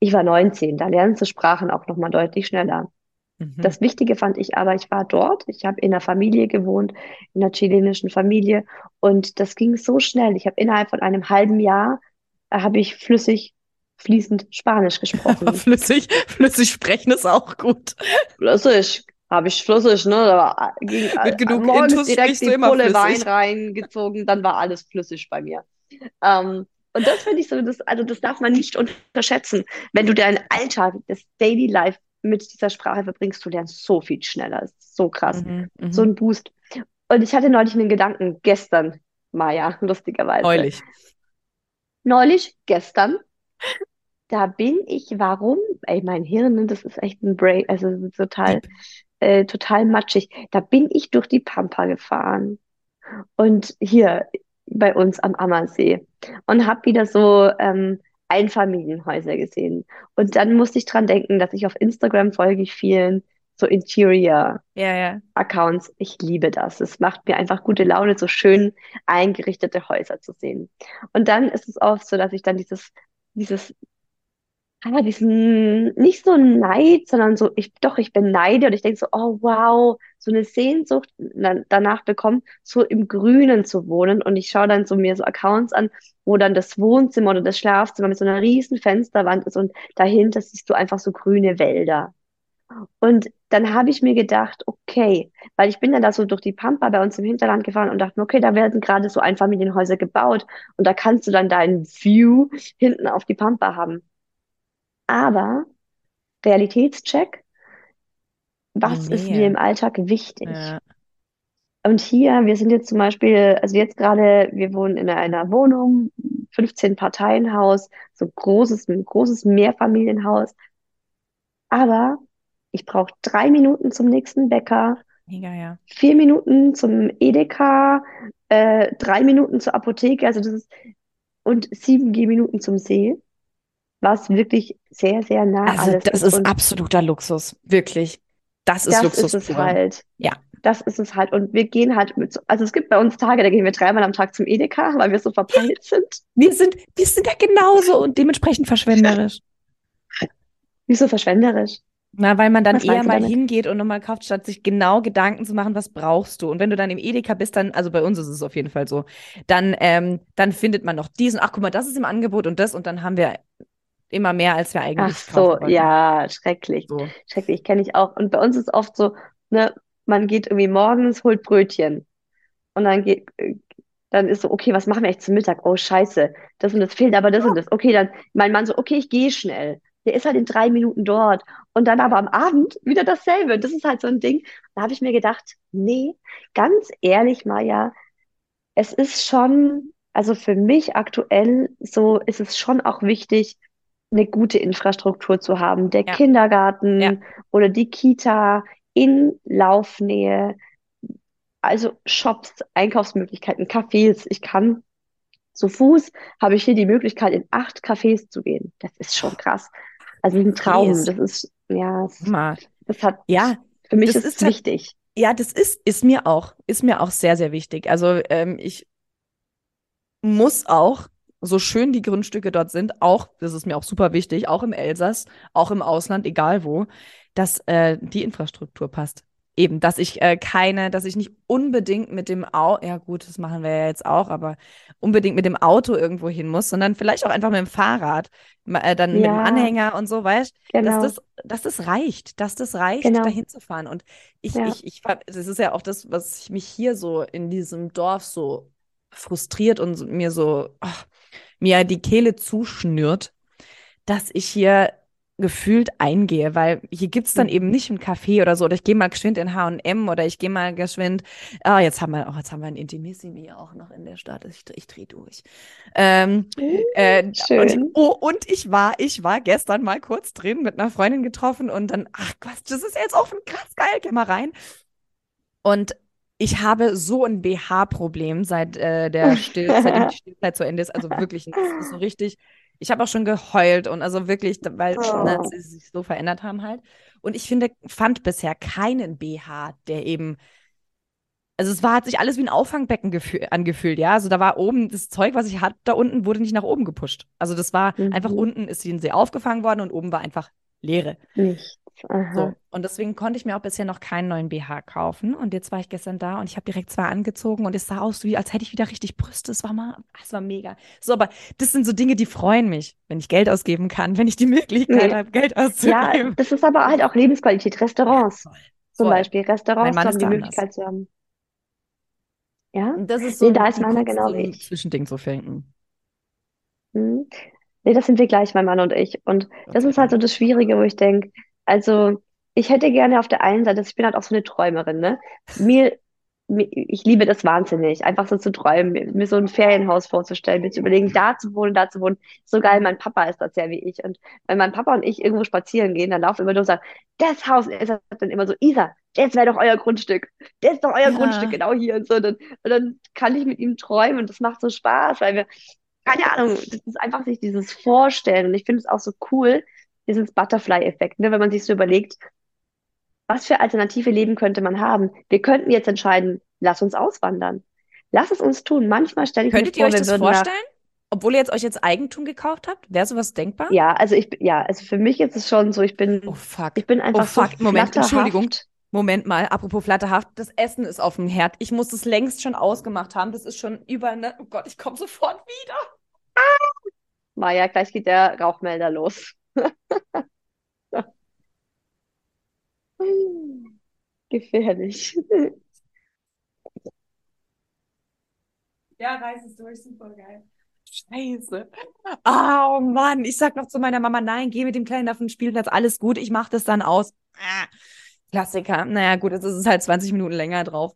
Speaker 4: Ich war 19, da lernst du Sprachen auch nochmal deutlich schneller.
Speaker 3: Mhm.
Speaker 4: Das Wichtige fand ich aber, ich war dort, ich habe in einer Familie gewohnt, in einer chilenischen Familie und das ging so schnell. Ich habe innerhalb von einem halben Jahr, äh, habe ich flüssig, fließend Spanisch gesprochen.
Speaker 3: flüssig, flüssig sprechen ist auch gut.
Speaker 4: Flüssig, habe ich flüssig, ne? Da war, ging,
Speaker 3: Mit genug
Speaker 4: morgens
Speaker 3: Intus
Speaker 4: direkt die Pulle Wein reingezogen, dann war alles flüssig bei mir. Ähm, und das finde ich so, das, also das darf man nicht unterschätzen. Wenn du deinen Alltag, das Daily Life mit dieser Sprache verbringst, du lernst so viel schneller. Das ist so krass.
Speaker 3: Mhm, mhm.
Speaker 4: So ein Boost. Und ich hatte neulich einen Gedanken, gestern, Maja, lustigerweise.
Speaker 3: Neulich.
Speaker 4: Neulich, gestern, da bin ich, warum? Ey, mein Hirn, das ist echt ein Brain, also total, äh, total matschig. Da bin ich durch die Pampa gefahren und hier bei uns am Ammersee und habe wieder so ähm, Einfamilienhäuser gesehen. Und dann musste ich dran denken, dass ich auf Instagram folge ich vielen so Interior
Speaker 3: Ja, ja.
Speaker 4: Accounts. Ich liebe das. Es macht mir einfach gute Laune, so schön eingerichtete Häuser zu sehen. Und dann ist es oft so, dass ich dann dieses, dieses, ah, diesen, nicht so Neid, sondern so, ich, doch, ich beneide und ich denke so, oh wow, so eine Sehnsucht na- danach bekommen, so im Grünen zu wohnen. Und ich schaue dann so mir so Accounts an, wo dann das Wohnzimmer oder das Schlafzimmer mit so einer riesen Fensterwand ist und dahinter siehst du einfach so grüne Wälder. Und dann habe ich mir gedacht, okay, weil ich bin dann da so durch die Pampa bei uns im Hinterland gefahren und dachte okay, da werden gerade so Einfamilienhäuser gebaut und da kannst du dann deinen View hinten auf die Pampa haben. Aber Realitätscheck, was ist
Speaker 3: Nee.
Speaker 4: mir im Alltag wichtig?
Speaker 3: Ja.
Speaker 4: Und hier, wir sind jetzt zum Beispiel, also jetzt gerade, wir wohnen in einer Wohnung, 15 Parteienhaus, so großes, ein großes Mehrfamilienhaus. Aber ich brauche drei Minuten zum nächsten Bäcker,
Speaker 3: Mega, ja.
Speaker 4: vier Minuten zum Edeka, äh, drei Minuten zur Apotheke, also das ist, und sieben Gehminuten zum See, was wirklich sehr, sehr nah
Speaker 3: Also
Speaker 4: alles
Speaker 3: das
Speaker 4: ist.
Speaker 3: ist absoluter Luxus. Wirklich. Das ist
Speaker 4: das
Speaker 3: Luxus
Speaker 4: ist es halt.
Speaker 3: Ja.
Speaker 4: Das ist es halt. Und wir gehen halt mit so, also es gibt bei uns Tage, da gehen wir dreimal am Tag zum Edeka, weil wir so verpeilt sind.
Speaker 3: Wir sind, wir sind ja genauso und dementsprechend verschwenderisch.
Speaker 4: Wieso verschwenderisch?
Speaker 3: Na, weil man dann
Speaker 4: Was
Speaker 3: eher mal
Speaker 4: damit?
Speaker 3: hingeht und nochmal kauft, statt sich genau Gedanken zu machen, was brauchst du. Und wenn du dann im Edeka bist, dann, also bei uns ist es auf jeden Fall so, dann, ähm, dann findet man noch diesen, ach guck mal, das ist im Angebot und das und dann haben wir immer mehr, als wir eigentlich
Speaker 4: Ach so, ja, schrecklich.
Speaker 3: So.
Speaker 4: Schrecklich, kenne ich auch. Und bei uns ist oft so, ne, man geht irgendwie morgens, holt Brötchen. Und dann geht, äh, dann ist so, okay, was machen wir echt zum Mittag? Oh, scheiße, das und das fehlt, aber das und das. Okay, dann mein Mann so, okay, ich gehe schnell. Der ist halt in drei Minuten dort. Und dann aber am Abend wieder dasselbe. Das ist halt so ein Ding. Da habe ich mir gedacht, nee, ganz ehrlich, Maja, es ist schon, also für mich aktuell so ist es schon auch wichtig, eine gute Infrastruktur zu haben. Der
Speaker 3: Ja.
Speaker 4: Kindergarten
Speaker 3: Ja.
Speaker 4: oder die Kita in Laufnähe, also Shops, Einkaufsmöglichkeiten, Cafés. Ich kann zu Fuß habe ich hier die Möglichkeit, in acht Cafés zu gehen. Das ist schon krass. Also ein Traum. Das ist, ja,
Speaker 3: Mal.
Speaker 4: das hat,
Speaker 3: Ja,
Speaker 4: für mich ist es
Speaker 3: halt-
Speaker 4: wichtig.
Speaker 3: Ja, das ist, ist mir auch, ist mir auch sehr, sehr wichtig. Also ähm, ich muss auch, so schön die Grundstücke dort sind, auch, das ist mir auch super wichtig, auch im Elsass, auch im Ausland, egal wo, dass äh, die Infrastruktur passt. Eben, dass ich äh, keine, dass ich nicht unbedingt mit dem Auto, ja gut, das machen wir ja jetzt auch, aber unbedingt mit dem Auto irgendwo hin muss, sondern vielleicht auch einfach mit dem Fahrrad, äh, dann mit dem
Speaker 4: Ja.
Speaker 3: Anhänger und so, weißt
Speaker 4: Genau.
Speaker 3: dass das, dass das reicht, dass das reicht,
Speaker 4: Genau.
Speaker 3: dahin zu fahren. Und ich,
Speaker 4: Ja.
Speaker 3: ich, ich, das ist ja auch das, was ich mich hier so in diesem Dorf so frustriert und mir so, ach, mir die Kehle zuschnürt, dass ich hier gefühlt eingehe, weil hier gibt's dann eben nicht ein Café oder so, oder ich gehe mal geschwind in H&M oder ich gehe mal geschwind, ah, jetzt haben wir, oh, jetzt haben wir ein Intimissimi auch noch in der Stadt, ich, ich dreh durch. Ähm, äh, und,
Speaker 4: Schön.
Speaker 3: oh, und ich war, ich war gestern mal kurz drin mit einer Freundin getroffen und dann, ach Gott, das ist jetzt auch krass geil, geh mal rein. Und Ich habe so ein BH-Problem seit äh, der Still seitdem die Stillzeit zu Ende ist. Also wirklich, so richtig. Ich habe auch schon geheult und also wirklich, weil ne,
Speaker 4: Oh.
Speaker 3: sie sich so verändert haben halt. Und ich finde, fand bisher keinen BH, der eben also es war, hat sich alles wie ein Auffangbecken gefü- angefühlt, ja. Also da war oben das Zeug, was ich hatte, da unten wurde nicht nach oben gepusht. Also das war
Speaker 4: Mhm.
Speaker 3: einfach unten ist die See aufgefangen worden und oben war einfach Leere.
Speaker 4: Nichts.
Speaker 3: So. Und deswegen konnte ich mir auch bisher noch keinen neuen BH kaufen. Und jetzt war ich gestern da und ich habe direkt zwei angezogen und es sah aus, wie als hätte ich wieder richtig Brüste. Es war mal, es war mega. So, aber das sind so Dinge, die freuen mich, wenn ich Geld ausgeben kann, wenn ich die Möglichkeit
Speaker 4: Nee.
Speaker 3: habe, Geld
Speaker 4: Ja,
Speaker 3: auszugeben.
Speaker 4: das ist aber halt auch Lebensqualität. Restaurants
Speaker 3: Voll.
Speaker 4: zum
Speaker 3: Voll.
Speaker 4: Beispiel. Restaurants haben, die
Speaker 3: da
Speaker 4: Möglichkeit zu haben. Ja?
Speaker 3: Das ist
Speaker 4: Nee,
Speaker 3: so
Speaker 4: da
Speaker 3: ein-
Speaker 4: ist meiner genau
Speaker 3: so
Speaker 4: wie
Speaker 3: ein
Speaker 4: ich.
Speaker 3: Zwischending zu finden.
Speaker 4: Hm. Nee, das sind wir gleich, mein Mann und ich. Und das
Speaker 3: sei
Speaker 4: ist halt so das Schwierige, wo ich denke, also ich hätte gerne auf der einen Seite, ich bin halt auch so eine Träumerin, ne? Mir, mir, ich liebe das wahnsinnig, einfach so zu träumen, mir, so ein Ferienhaus vorzustellen, mir zu überlegen, da zu wohnen, da zu wohnen. So geil, mein Papa ist das ja wie ich. Und wenn mein Papa und ich irgendwo spazieren gehen, dann laufen wir immer nur und sagen, das Haus ist das dann immer so, Isa, das wäre doch euer Grundstück. Das ist doch euer
Speaker 3: Ja.
Speaker 4: Grundstück, genau hier und so. Und dann, und dann kann ich mit ihm träumen und das macht so Spaß, weil wir keine Ahnung, das ist einfach sich dieses Vorstellen. Und ich finde es auch so cool, dieses Butterfly-Effekt, ne? Wenn man sich so überlegt, was für alternative Leben könnte man haben? Wir könnten jetzt entscheiden, lass uns auswandern. Lass es uns tun. Manchmal stelle ich mir
Speaker 3: Könntet ihr
Speaker 4: vor,
Speaker 3: euch
Speaker 4: wir
Speaker 3: das vorstellen? Obwohl ihr jetzt euch jetzt Eigentum gekauft habt? Wäre sowas denkbar?
Speaker 4: ja, also ich, ja, also für mich ist es schon so, ich bin,
Speaker 3: Oh fuck.
Speaker 4: ich bin einfach so
Speaker 3: fuck. Moment,
Speaker 4: flatterhaft.
Speaker 3: Entschuldigung. Moment mal, apropos flatterhaft, das Essen ist auf dem Herd. Ich muss es längst schon ausgemacht haben. Das ist schon über eine. Oh Gott, ich komme sofort wieder.
Speaker 4: Maja, gleich geht der Rauchmelder los. Gefährlich.
Speaker 3: Ja, reiß es durch, super geil. Scheiße. Oh Mann, ich sag noch zu meiner Mama, nein, geh mit dem Kleinen auf den Spielplatz, alles gut, ich mach das dann aus. Ah, Klassiker. Naja, gut, jetzt ist es halt 20 Minuten länger drauf.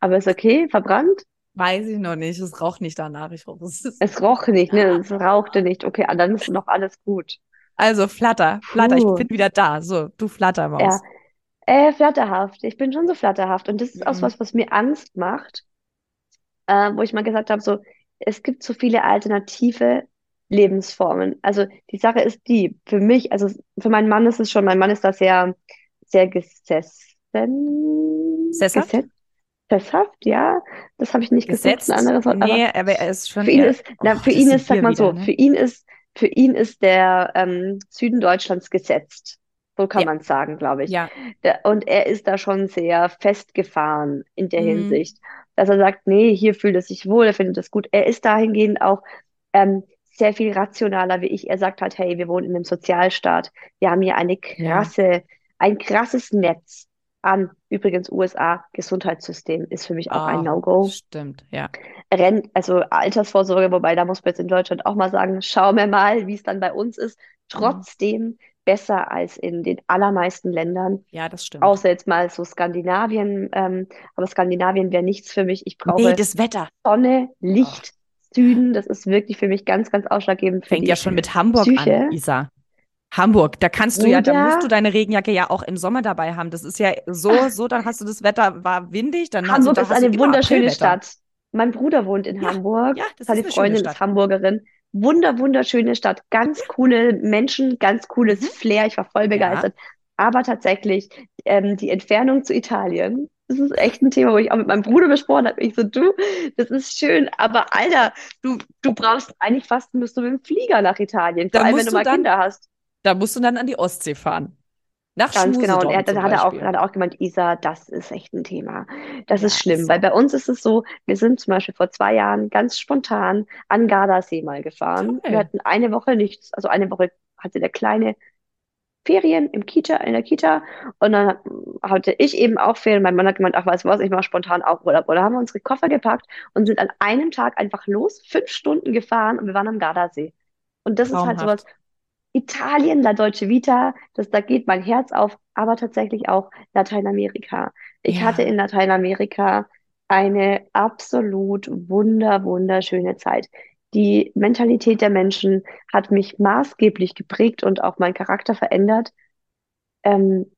Speaker 4: Aber ist okay, verbrannt?
Speaker 3: Weiß ich noch nicht, es raucht nicht danach. Ich hoffe, es ist.
Speaker 4: Es roch nicht, ne? Es rauchte nicht. Okay, ah, dann ist noch alles gut.
Speaker 3: Also, Flatter, Flatter, ich
Speaker 4: Puh.
Speaker 3: bin wieder da. So, du Flattermaus.
Speaker 4: Ja, äh, flatterhaft. Ich bin schon so flatterhaft. Und das ist auch
Speaker 3: Mhm.
Speaker 4: was, was mir Angst macht, äh, wo ich mal gesagt habe, so, es gibt so viele alternative Lebensformen. Also die Sache ist die, für mich, also für meinen Mann ist es schon, mein Mann ist da sehr, sehr gesessen.
Speaker 3: Sesshaft?
Speaker 4: Gesetz, sesshaft, ja. Das habe ich nicht gesucht,
Speaker 3: Gesetzt?
Speaker 4: ein anderes Wort,
Speaker 3: Nee, aber er ist schon
Speaker 4: für ihn ist, na,
Speaker 3: Och,
Speaker 4: für ihn ist, sag mal
Speaker 3: wieder,
Speaker 4: so,
Speaker 3: ne?
Speaker 4: für ihn ist, für ihn ist der ähm, Süden Deutschlands gesetzt. So kann
Speaker 3: Ja.
Speaker 4: man es sagen, glaube ich.
Speaker 3: Ja,
Speaker 4: Der, und er ist da schon sehr festgefahren in der
Speaker 3: Mhm.
Speaker 4: Hinsicht, dass er sagt, nee, hier fühlt er sich wohl, er findet das gut. Er ist dahingehend auch ähm, sehr viel rationaler wie ich. Er sagt halt, hey, wir wohnen in einem Sozialstaat. Wir haben hier eine krasse, ein krasses Netz an, übrigens USA, Gesundheitssystem ist für mich auch ein
Speaker 3: Ah,
Speaker 4: No-Go.
Speaker 3: stimmt, ja.
Speaker 4: Rent, also Altersvorsorge, wobei da muss man jetzt in Deutschland auch mal sagen, schauen wir mal, wie es dann bei uns ist. Trotzdem besser als in den allermeisten Ländern,
Speaker 3: Ja, das stimmt.
Speaker 4: außer jetzt mal so Skandinavien. Ähm, aber Skandinavien wäre nichts für mich. Ich
Speaker 3: Nee,
Speaker 4: brauche
Speaker 3: das Wetter
Speaker 4: Sonne, Licht, Süden. Das ist wirklich für mich ganz, ganz ausschlaggebend
Speaker 3: fängt ja schon mit Hamburg
Speaker 4: Psyche.
Speaker 3: an, Isa. Hamburg, da kannst du ja, da musst du deine Regenjacke ja auch im Sommer dabei haben. Das ist ja so, so, dann hast du das Wetter, war windig, dann hast du,
Speaker 4: Hamburg ist
Speaker 3: hast du
Speaker 4: eine wunderschöne. Stadt. Mein Bruder wohnt in
Speaker 3: Ja,
Speaker 4: Hamburg.
Speaker 3: ja, das
Speaker 4: Seine
Speaker 3: ist eine
Speaker 4: Freundin ist Hamburgerin. Wunder, wunderschöne Stadt. Ganz coole Menschen, ganz cooles
Speaker 3: Mhm.
Speaker 4: Flair. Ich war voll begeistert. Aber tatsächlich, ähm, die Entfernung zu Italien, das ist echt ein Thema, wo ich auch mit meinem Bruder besprochen habe. Ich so, du, das ist schön, aber Alter, du, du brauchst eigentlich fast, musst du mit dem Flieger nach Italien, vor
Speaker 3: Da
Speaker 4: allem wenn du
Speaker 3: du
Speaker 4: mal Kinder hast.
Speaker 3: Da musst du dann an die Ostsee fahren. Nach
Speaker 4: Ganz genau. Und er, dann hat er auch, hat er auch gemeint, Isa, das ist echt ein Thema. Das
Speaker 3: Ja,
Speaker 4: ist schlimm,
Speaker 3: ist
Speaker 4: weil bei uns ist es so, wir sind zum Beispiel vor zwei Jahren ganz spontan an Gardasee mal gefahren.
Speaker 3: Toll.
Speaker 4: Wir hatten eine Woche nichts, also eine Woche hatte der Kleine Ferien im Kita, in der Kita und dann hatte ich eben auch Ferien. Mein Mann hat gemeint, ach, weißt du was, ich mache spontan auch Urlaub. Und dann haben wir unsere Koffer gepackt und sind an einem Tag einfach los, fünf Stunden gefahren und wir waren am Gardasee. Und das ist halt
Speaker 3: Traumhaft.
Speaker 4: sowas, Italien, La Dolce Vita, das, da geht mein Herz auf, aber tatsächlich auch Lateinamerika. Ich
Speaker 3: Ja.
Speaker 4: hatte in Lateinamerika eine absolut wunder, wunderschöne Zeit. Die Mentalität der Menschen hat mich maßgeblich geprägt und auch meinen Charakter verändert. Ähm,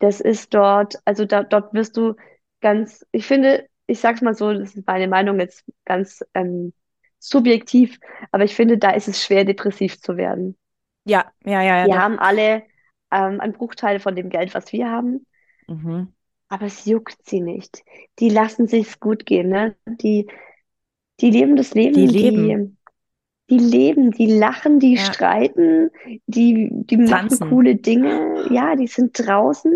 Speaker 4: das ist dort, also da, dort wirst du ganz, ich finde, ich sag's mal so, das ist meine Meinung jetzt ganz ähm, subjektiv, aber ich finde, da ist es schwer, depressiv zu werden.
Speaker 3: Ja, ja, ja, ja.
Speaker 4: Wir
Speaker 3: doch.
Speaker 4: haben alle ähm, einen Bruchteil von dem Geld, was wir haben,
Speaker 3: Mhm.
Speaker 4: aber es juckt sie nicht. Die lassen sich's gut gehen, ne? Die, die leben das Leben,
Speaker 3: Die leben.
Speaker 4: die, die leben, die lachen, die
Speaker 3: Ja.
Speaker 4: streiten, die, die machen coole Dinge. Ja, die sind draußen.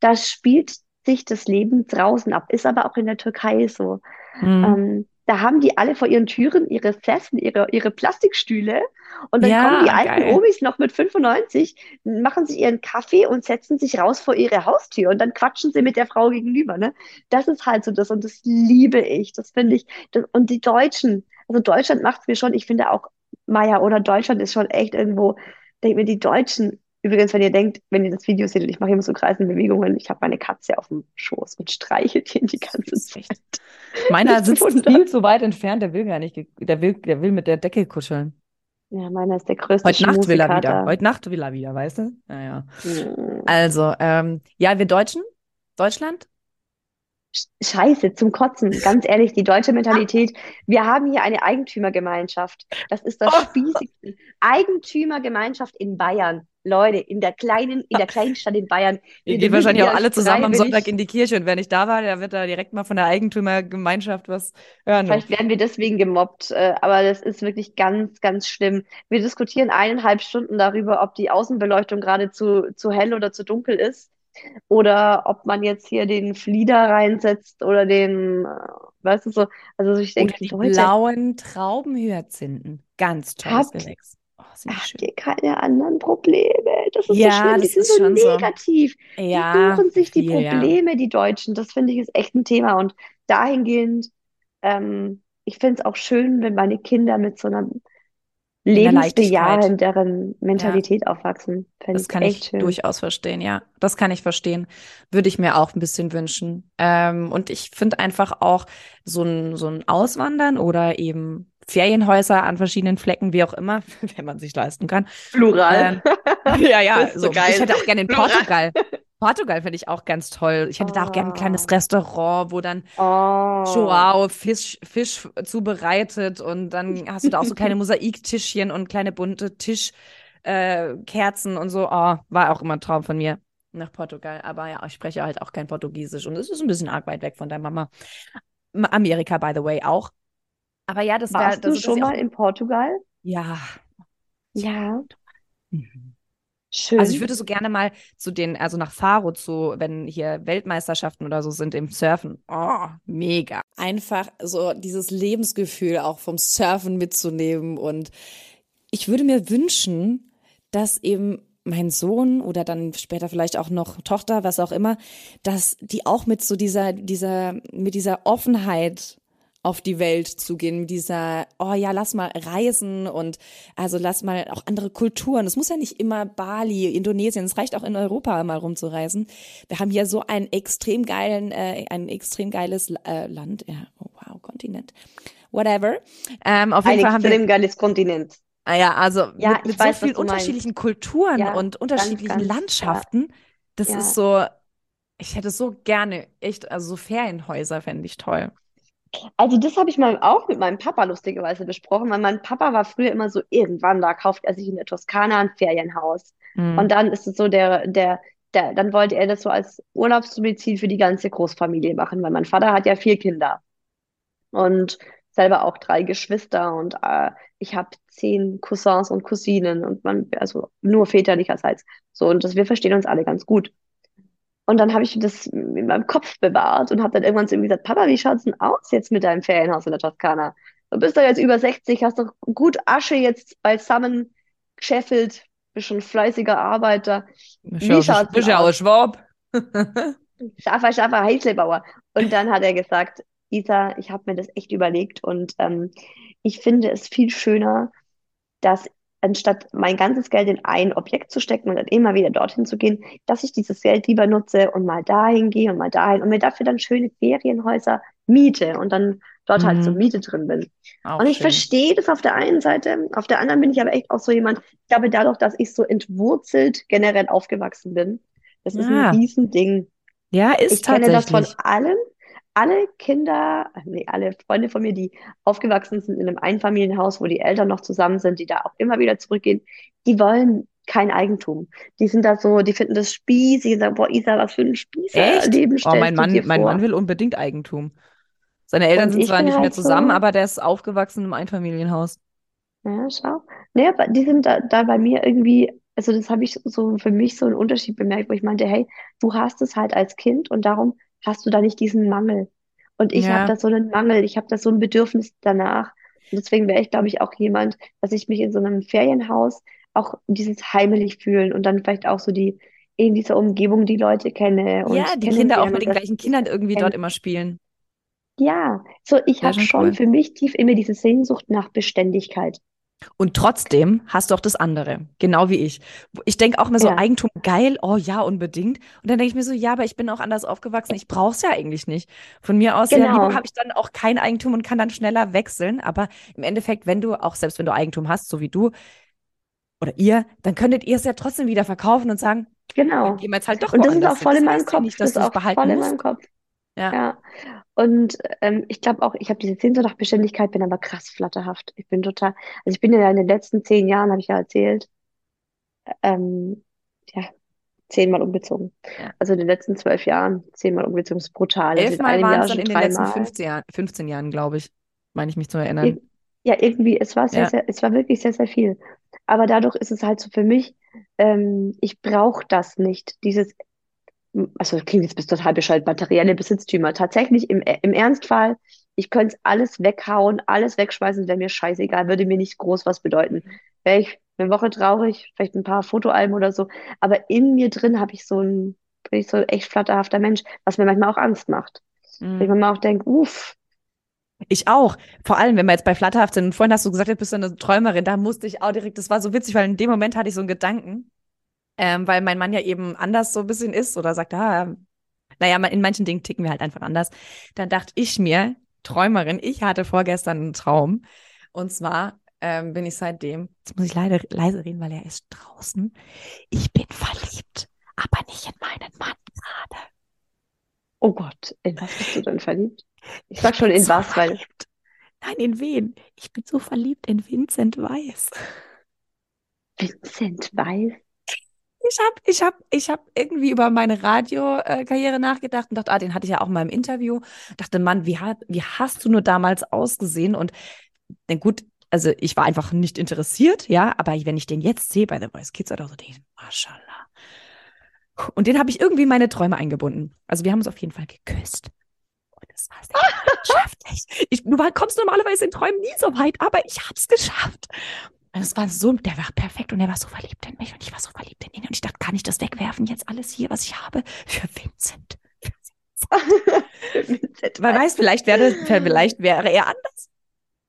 Speaker 4: Da spielt sich das Leben draußen ab. Ist aber auch in der Türkei so.
Speaker 3: Mhm.
Speaker 4: Ähm, da haben die alle vor ihren Türen ihre Sessel, ihre, ihre Plastikstühle und dann
Speaker 3: Ja,
Speaker 4: kommen die alten
Speaker 3: geil.
Speaker 4: Omis noch mit 95, machen sich ihren Kaffee und setzen sich raus vor ihre Haustür und dann quatschen sie mit der Frau gegenüber, ne? Das ist halt so das und das liebe ich, das finde ich. Das, und die Deutschen, also Deutschland macht es mir schon, ich finde auch, Maya oder Deutschland ist schon echt irgendwo, denke mir, die Deutschen, übrigens, wenn ihr denkt, wenn ihr das Video seht, ich mache immer so kreisende Bewegungen, ich habe meine Katze auf dem Schoß und streichelt ihn die ganze Zeit.
Speaker 3: Meiner sitzt
Speaker 4: wundern.
Speaker 3: viel zu weit entfernt, der will gar nicht, der will, der will mit der Decke kuscheln.
Speaker 4: Ja, meiner ist der größte
Speaker 3: Heute Nacht will er wieder. Heute Nacht will er wieder, weißt du? Ja, ja.
Speaker 4: Hm.
Speaker 3: Also, ähm, ja, wir Deutschen, Deutschland,
Speaker 4: Scheiße, zum Kotzen. Ganz ehrlich, die deutsche Mentalität. Wir haben hier eine Eigentümergemeinschaft. Das ist das
Speaker 3: Oh.
Speaker 4: Spießigste. Eigentümergemeinschaft in Bayern. Leute, in der kleinen, in der kleinen Stadt in Bayern.
Speaker 3: Ihr
Speaker 4: Wir
Speaker 3: geht
Speaker 4: dürfen
Speaker 3: wahrscheinlich auch alle zusammen am Sonntag in die Kirche und wer nicht da war, der wird da direkt mal von der Eigentümergemeinschaft was hören.
Speaker 4: Vielleicht werden wir deswegen gemobbt, äh, aber das ist wirklich ganz, ganz schlimm. Wir diskutieren eineinhalb Stunden darüber, ob die Außenbeleuchtung gerade zu, zu hell oder zu dunkel ist. Oder ob man jetzt hier den Flieder reinsetzt oder den, äh, weißt du so, also ich
Speaker 3: Oder
Speaker 4: denke,
Speaker 3: die
Speaker 4: Leute,
Speaker 3: blauen Traubenhyazinthen. Ganz tolles
Speaker 4: Habt-
Speaker 3: Gewächs. Oh, die
Speaker 4: habt ihr keine anderen Probleme? Das ist so
Speaker 3: Ja,
Speaker 4: schlimm, die
Speaker 3: das
Speaker 4: sind
Speaker 3: ist
Speaker 4: so
Speaker 3: schon so.
Speaker 4: negativ. Die
Speaker 3: Ja,
Speaker 4: suchen sich die
Speaker 3: viel, ja.
Speaker 4: Probleme, die Deutschen. Das finde ich ist echt ein Thema. Und dahingehend, ähm, ich finde es auch schön, wenn meine Kinder mit so einer
Speaker 3: der Leichtigkeit.
Speaker 4: lebensbejahenderen Mentalität aufwachsen. Fände
Speaker 3: Das
Speaker 4: ich
Speaker 3: kann ich
Speaker 4: schön.
Speaker 3: durchaus verstehen, ja. Das kann ich verstehen. Würde ich mir auch ein bisschen wünschen. Ähm, und ich finde einfach auch so ein, so ein Auswandern oder eben Ferienhäuser an verschiedenen Flecken, wie auch immer, wenn man sich leisten kann.
Speaker 4: Plural.
Speaker 3: Ja, ja,
Speaker 4: ist so
Speaker 3: so.
Speaker 4: geil.
Speaker 3: Ich hätte auch gerne in
Speaker 4: Plural.
Speaker 3: Portugal. Portugal finde ich auch ganz toll. Ich hätte da auch gerne ein kleines
Speaker 4: Oh.
Speaker 3: Restaurant, wo dann
Speaker 4: Oh.
Speaker 3: Joao Fisch, Fisch zubereitet und dann hast du da auch so kleine Mosaiktischchen und kleine bunte Tischkerzen äh, und so. Oh, war auch immer ein Traum von mir nach Portugal. Aber ja, ich spreche halt auch kein Portugiesisch und es ist ein bisschen arg weit weg von deiner Mama. Amerika, by the way, auch. Aber ja, das wäre
Speaker 4: Warst
Speaker 3: das
Speaker 4: du schon mal in Portugal?
Speaker 3: Ja.
Speaker 4: Ja.
Speaker 3: Mhm.
Speaker 4: Schön.
Speaker 3: Also ich würde so gerne mal zu den, also nach Faro zu, wenn hier Weltmeisterschaften oder so sind im Surfen. Oh, mega. Einfach so dieses Lebensgefühl auch vom Surfen mitzunehmen. Und ich würde mir wünschen, dass eben mein Sohn oder dann später vielleicht auch noch Tochter, was auch immer, dass die auch mit so dieser, dieser, mit dieser Offenheit auf die Welt zugehen, mit dieser, oh ja, lass mal reisen und also lass mal auch andere Kulturen. Es muss ja nicht immer Bali, Indonesien, es reicht auch in Europa mal rumzureisen. Wir haben hier so einen extrem geilen, äh, ein extrem geiles äh, Land, ja, oh wow, Kontinent, whatever. Ähm, auf jeden
Speaker 4: ein
Speaker 3: Fall haben wir
Speaker 4: extrem geiles Kontinent.
Speaker 3: Ah ja, also
Speaker 4: Ja,
Speaker 3: mit, mit
Speaker 4: weiß,
Speaker 3: so vielen
Speaker 4: du meinst.
Speaker 3: unterschiedlichen Kulturen
Speaker 4: Ja,
Speaker 3: und unterschiedlichen
Speaker 4: ganz,
Speaker 3: Landschaften. Das
Speaker 4: Ja.
Speaker 3: ist so, ich hätte so gerne, echt, also so Ferienhäuser fände ich toll.
Speaker 4: Also das habe ich mal auch mit meinem Papa lustigerweise besprochen, weil mein Papa war früher immer so, irgendwann da kauft er sich in der Toskana ein Ferienhaus.
Speaker 3: Hm.
Speaker 4: Und dann ist es so, der, der, der, dann wollte er das so als Urlaubsdomizil für die ganze Großfamilie machen, weil mein Vater hat ja vier Kinder und selber auch drei Geschwister und äh, ich habe zehn Cousins und Cousinen und man, also nur väterlicherseits. So, und das, wir verstehen uns alle ganz gut. Und dann habe ich das in meinem Kopf bewahrt und habe dann irgendwann zu ihm gesagt, Papa, wie schaut's denn aus jetzt mit deinem Ferienhaus in der Toskana? Du bist doch jetzt über 60, hast doch gut Asche jetzt beisammen gescheffelt, bist schon fleißiger Arbeiter. Wie schaut's
Speaker 3: Bist ja
Speaker 4: aus?
Speaker 3: auch Schwab.
Speaker 4: Scharfer, scharfer Heißlebauer. Und dann hat er gesagt, Isa, ich habe mir das echt überlegt und ähm, ich finde es viel schöner, dass anstatt mein ganzes Geld in ein Objekt zu stecken und dann immer wieder dorthin zu gehen, dass ich dieses Geld lieber nutze und mal dahin gehe und mal dahin und mir dafür dann schöne Ferienhäuser miete und dann dort halt zur
Speaker 3: Mhm.
Speaker 4: Miete drin bin.
Speaker 3: Auch
Speaker 4: Und ich
Speaker 3: schön.
Speaker 4: verstehe das auf der einen Seite, auf der anderen bin ich aber echt auch so jemand, ich glaube dadurch, dass ich so entwurzelt generell aufgewachsen bin, das ist
Speaker 3: Ja.
Speaker 4: ein Riesending.
Speaker 3: Ja, ist
Speaker 4: Ich kenne das von
Speaker 3: tatsächlich.
Speaker 4: Alle Kinder, nee, alle Freunde von mir, die aufgewachsen sind in einem Einfamilienhaus, wo die Eltern noch zusammen sind, die da auch immer wieder zurückgehen, die wollen kein Eigentum. Die sind da so, die finden das spießig, die sagen, boah, Isa, was für ein Spießerleben
Speaker 3: Oh, mein Mann, mein Mann will unbedingt Eigentum. Seine Eltern
Speaker 4: Und
Speaker 3: sind zwar nicht mehr
Speaker 4: halt so-
Speaker 3: zusammen, aber der ist aufgewachsen im Einfamilienhaus.
Speaker 4: Ja, schau. Nee, aber die sind da, da bei mir irgendwie, also das habe ich so für mich so einen Unterschied bemerkt, wo ich meinte, hey, du hast es halt als Kind und darum hast du da nicht diesen Mangel. Und ich
Speaker 3: Ja.
Speaker 4: habe da so einen Mangel, ich habe da so ein Bedürfnis danach. Und deswegen wäre ich, glaube ich, auch jemand, dass ich mich in so einem Ferienhaus auch dieses heimelig fühlen und dann vielleicht auch so die, in dieser Umgebung die Leute kenne und
Speaker 3: Ja, die Kinder auch mit den gleichen Kindern irgendwie
Speaker 4: kenn-
Speaker 3: dort immer spielen.
Speaker 4: Ja, so ich
Speaker 3: Ja,
Speaker 4: habe
Speaker 3: schon cool.
Speaker 4: für mich tief in mir diese Sehnsucht nach Beständigkeit.
Speaker 3: Und trotzdem hast du auch das andere, genau wie ich. Ich denke auch immer so,
Speaker 4: Ja.
Speaker 3: Eigentum geil, oh ja, unbedingt. Und dann denke ich mir so, ja, aber ich bin auch anders aufgewachsen, ich brauche es ja eigentlich nicht. Von mir aus, ja,
Speaker 4: Genau.
Speaker 3: lieber habe ich dann auch kein Eigentum und kann dann schneller wechseln. Aber im Endeffekt, wenn du, auch selbst wenn du Eigentum hast, so wie du oder ihr, dann könntet ihr es ja trotzdem wieder verkaufen und sagen,
Speaker 4: Genau.
Speaker 3: dann gehen wir jetzt halt doch
Speaker 4: Und das ist auch voll in meinem
Speaker 3: ja
Speaker 4: Kopf.
Speaker 3: nicht, dass
Speaker 4: das
Speaker 3: du
Speaker 4: ist
Speaker 3: es
Speaker 4: auch voll in meinem Kopf.
Speaker 3: Ja.
Speaker 4: Ja. Und ähm, ich glaube auch, ich habe diese Sehnsucht nach Beständigkeit, bin aber krass flatterhaft. Ich bin total, also ich bin ja in den letzten zehn Jahren, habe ich ja erzählt, ähm, ja, zehnmal umgezogen.
Speaker 3: Ja.
Speaker 4: Also in den letzten zwölf Jahren zehnmal umgezogen. Das ist brutal. Also in
Speaker 3: Elfmal waren
Speaker 4: Jahr
Speaker 3: es dann in den letzten
Speaker 4: dreimal.
Speaker 3: 15 Jahren, 15 Jahren, glaube ich, meine ich mich zu erinnern.
Speaker 4: Ja, irgendwie, es war sehr,
Speaker 3: Ja.
Speaker 4: sehr, es war wirklich sehr, sehr viel. Aber dadurch ist es halt so für mich, ähm, ich brauche das nicht. Dieses, also das klingt jetzt bis total bescheuert, materielle Besitztümer. Tatsächlich im, im Ernstfall, ich könnte alles weghauen, alles wegschmeißen, wäre mir scheißegal, würde mir nicht groß was bedeuten. Wäre ich eine Woche traurig, vielleicht ein paar Fotoalben oder so, aber in mir drin habe ich so ein, bin ich so ein echt flatterhafter Mensch, was mir manchmal auch Angst macht.
Speaker 3: Mhm.
Speaker 4: Wenn ich manchmal auch denke, uff,
Speaker 3: Ich auch. Vor allem, wenn wir jetzt bei Flatterhaft sind. Vorhin hast du gesagt, du bist eine Träumerin. Da musste ich auch direkt, das war so witzig, weil in dem Moment hatte ich so einen Gedanken, ähm, weil mein Mann ja eben anders so ein bisschen ist oder sagt, ah, naja, in manchen Dingen ticken wir halt einfach anders. Dann dachte ich mir, Träumerin, ich hatte vorgestern einen Traum. Und zwar ähm, bin ich seitdem, jetzt muss ich leider leise reden, weil er ist draußen. Ich bin verliebt, aber nicht in meinen Mann gerade.
Speaker 4: oh Gott, in was bist du denn verliebt? Ich sag schon in
Speaker 3: so
Speaker 4: was, weil
Speaker 3: verliebt. Nein, in wen? Ich bin so verliebt in Vincent Weiss.
Speaker 4: Vincent Weiss.
Speaker 3: Ich habe ich hab, ich hab irgendwie über meine Radiokarriere nachgedacht und dachte, ah, den hatte ich ja auch mal im Interview. Dachte, Mann, wie, hat, wie hast du nur damals ausgesehen? Und dann gut, also ich war einfach nicht interessiert, ja, aber wenn ich den jetzt sehe bei The Voice Kids oder so, denke ich, Mashallah. Und den habe ich irgendwie in meine Träume eingebunden. Also wir haben uns auf jeden Fall geküsst. Und es war sehr leidenschaftlich. Ich, du kommst normalerweise in Träumen nie so weit, aber ich habe es geschafft. Und es war so, der war perfekt und er war so verliebt in mich und ich war so verliebt in ihn. Und ich dachte, kann ich das wegwerfen, jetzt alles hier, was ich habe, für Vincent?
Speaker 4: Vincent
Speaker 3: Weil
Speaker 4: Weiss.
Speaker 3: weiß, vielleicht wäre, vielleicht wäre er anders.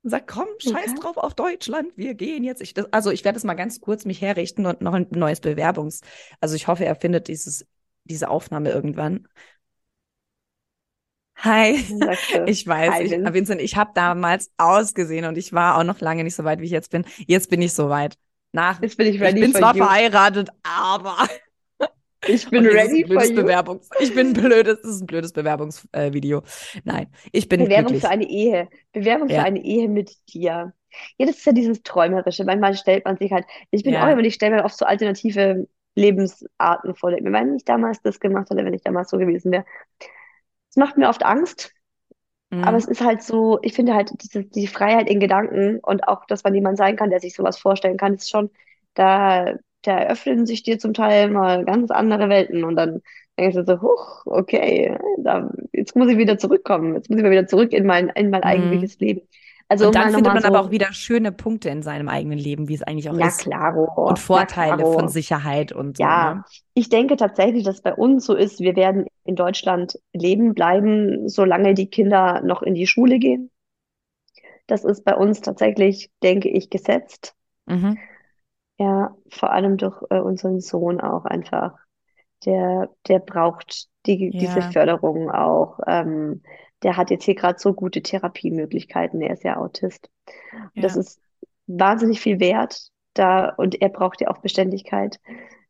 Speaker 3: Und sagt, komm, scheiß
Speaker 4: Okay.
Speaker 3: drauf auf Deutschland, wir gehen jetzt. Ich, das, also ich werde das mal ganz kurz mich herrichten und noch ein neues Bewerbungs. Also ich hoffe, er findet dieses, diese Aufnahme irgendwann. Hi. Ich weiß,
Speaker 4: Hi,
Speaker 3: ich,
Speaker 4: Vince.
Speaker 3: Vincent, ich habe damals ausgesehen und ich war auch noch lange nicht so weit, wie ich jetzt bin. Jetzt bin ich so weit. Nach,
Speaker 4: Jetzt bin ich
Speaker 3: ich
Speaker 4: ready
Speaker 3: bin
Speaker 4: for
Speaker 3: zwar
Speaker 4: you.
Speaker 3: verheiratet, aber
Speaker 4: Ich bin
Speaker 3: Okay,
Speaker 4: ready for you.
Speaker 3: Bewerbungs. Ich bin blödes, das ist ein blödes Bewerbungsvideo. Äh. Nein, ich bin
Speaker 4: Bewerbung
Speaker 3: glücklich.
Speaker 4: für eine Ehe. Bewerbung
Speaker 3: Ja.
Speaker 4: für eine Ehe mit dir. Ja, das ist ja dieses Träumerische. Manchmal stellt man sich halt, ich bin
Speaker 3: Ja.
Speaker 4: auch immer, ich stelle mir oft so alternative Lebensarten vor. Wenn ich damals das gemacht hätte, wenn ich damals so gewesen wäre. Es macht mir oft Angst,
Speaker 3: Mhm.
Speaker 4: aber es ist halt so, ich finde halt diese, die Freiheit in Gedanken und auch, dass man jemand sein kann, der sich sowas vorstellen kann, ist schon, da, da eröffnen sich dir zum Teil mal ganz andere Welten und dann denkst du so, huch, okay, da, jetzt muss ich wieder zurückkommen, jetzt muss ich mal wieder zurück in mein, in mein
Speaker 3: Mhm.
Speaker 4: eigentliches Leben. Also
Speaker 3: und dann findet man aber
Speaker 4: so,
Speaker 3: auch wieder schöne Punkte in seinem eigenen Leben, wie es eigentlich auch
Speaker 4: ja
Speaker 3: ist.
Speaker 4: klaro,
Speaker 3: Und Vorteile
Speaker 4: klaro.
Speaker 3: von Sicherheit und so.
Speaker 4: Ja,
Speaker 3: Ne?
Speaker 4: ich denke tatsächlich, dass bei uns so ist, wir werden in Deutschland leben bleiben, solange die Kinder noch in die Schule gehen. Das ist bei uns tatsächlich, denke ich, gesetzt.
Speaker 3: Mhm.
Speaker 4: Ja, vor allem durch äh, unseren Sohn auch einfach. Der, der braucht die, diese
Speaker 3: Ja.
Speaker 4: Förderung auch. Ähm, der hat jetzt hier gerade so gute Therapiemöglichkeiten. Er ist ja Autist. Und das
Speaker 3: Ja.
Speaker 4: ist wahnsinnig viel wert da und er braucht ja auch Beständigkeit.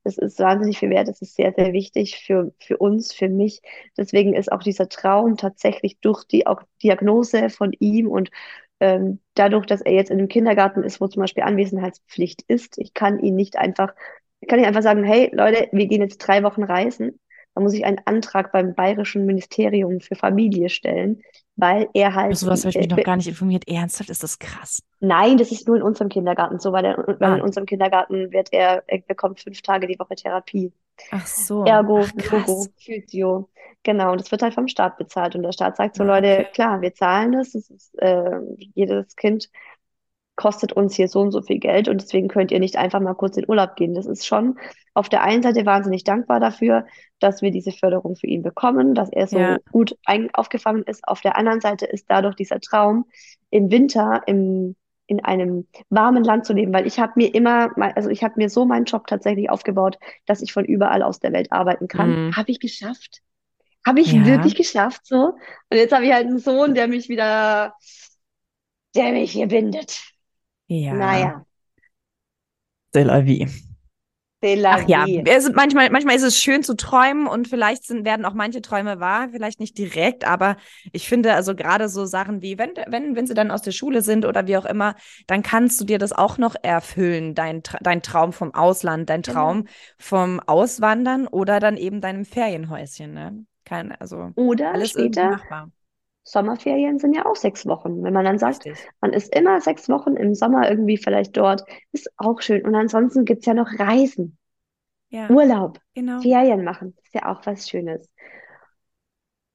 Speaker 4: Das ist wahnsinnig viel wert. Das ist sehr, sehr wichtig für, für uns, für mich. Deswegen ist auch dieser Traum tatsächlich durch die auch Diagnose von ihm und ähm, dadurch, dass er jetzt in einem Kindergarten ist, wo zum Beispiel Anwesenheitspflicht ist, ich kann ihn nicht einfach, ich kann nicht einfach sagen, hey Leute, wir gehen jetzt drei Wochen reisen. Da muss ich einen Antrag beim Bayerischen Ministerium für Familie stellen, weil er halt.
Speaker 3: Also, was habe ich mich
Speaker 4: äh,
Speaker 3: noch gar nicht informiert. Ernsthaft ist das krass.
Speaker 4: Nein, das ist nur in unserem Kindergarten so, weil, er, weil
Speaker 3: Ah.
Speaker 4: in unserem Kindergarten wird er, er bekommt fünf Tage die Woche Therapie.
Speaker 3: Ach so.
Speaker 4: Ergo. Logo, Physio. Genau, und das wird halt vom Staat bezahlt. Und der Staat sagt so,
Speaker 3: Ah,
Speaker 4: Leute, klar, wir zahlen das. das ist, äh, jedes Kind kostet uns hier so und so viel Geld und deswegen könnt ihr nicht einfach mal kurz in Urlaub gehen. Das ist schon auf der einen Seite wahnsinnig dankbar dafür, dass wir diese Förderung für ihn bekommen, dass er so
Speaker 3: Ja.
Speaker 4: gut aufgefangen ist. Auf der anderen Seite ist dadurch dieser Traum, im Winter im, in einem warmen Land zu leben, weil ich habe mir immer, also ich habe mir so meinen Job tatsächlich aufgebaut, dass ich von überall aus der Welt arbeiten kann.
Speaker 3: Mhm.
Speaker 4: Habe ich geschafft. Habe ich
Speaker 3: Ja.
Speaker 4: wirklich geschafft so. Und jetzt habe ich halt einen Sohn, der mich wieder, der mich hier bindet.
Speaker 3: Ja.
Speaker 4: Naja,
Speaker 3: C'est la vie.
Speaker 4: c'est la
Speaker 3: Ach ja,
Speaker 4: vie.
Speaker 3: es, manchmal, manchmal ist es schön zu träumen und vielleicht sind, werden auch manche Träume wahr, vielleicht nicht direkt, aber ich finde also gerade so Sachen wie, wenn, wenn, wenn sie dann aus der Schule sind oder wie auch immer, dann kannst du dir das auch noch erfüllen, dein, dein Traum vom Ausland, dein
Speaker 4: Genau.
Speaker 3: Traum vom Auswandern oder dann eben deinem Ferienhäuschen, ne? Kein, also
Speaker 4: Oder
Speaker 3: alles irgendwie
Speaker 4: später,
Speaker 3: machbar.
Speaker 4: Sommerferien sind ja auch sechs Wochen. Wenn man dann sagt,
Speaker 3: Richtig.
Speaker 4: man ist immer sechs Wochen im Sommer irgendwie vielleicht dort, ist auch schön. Und ansonsten gibt's ja noch Reisen,
Speaker 3: Ja,
Speaker 4: Urlaub,
Speaker 3: genau.
Speaker 4: Ferien machen. Ist ja auch was Schönes.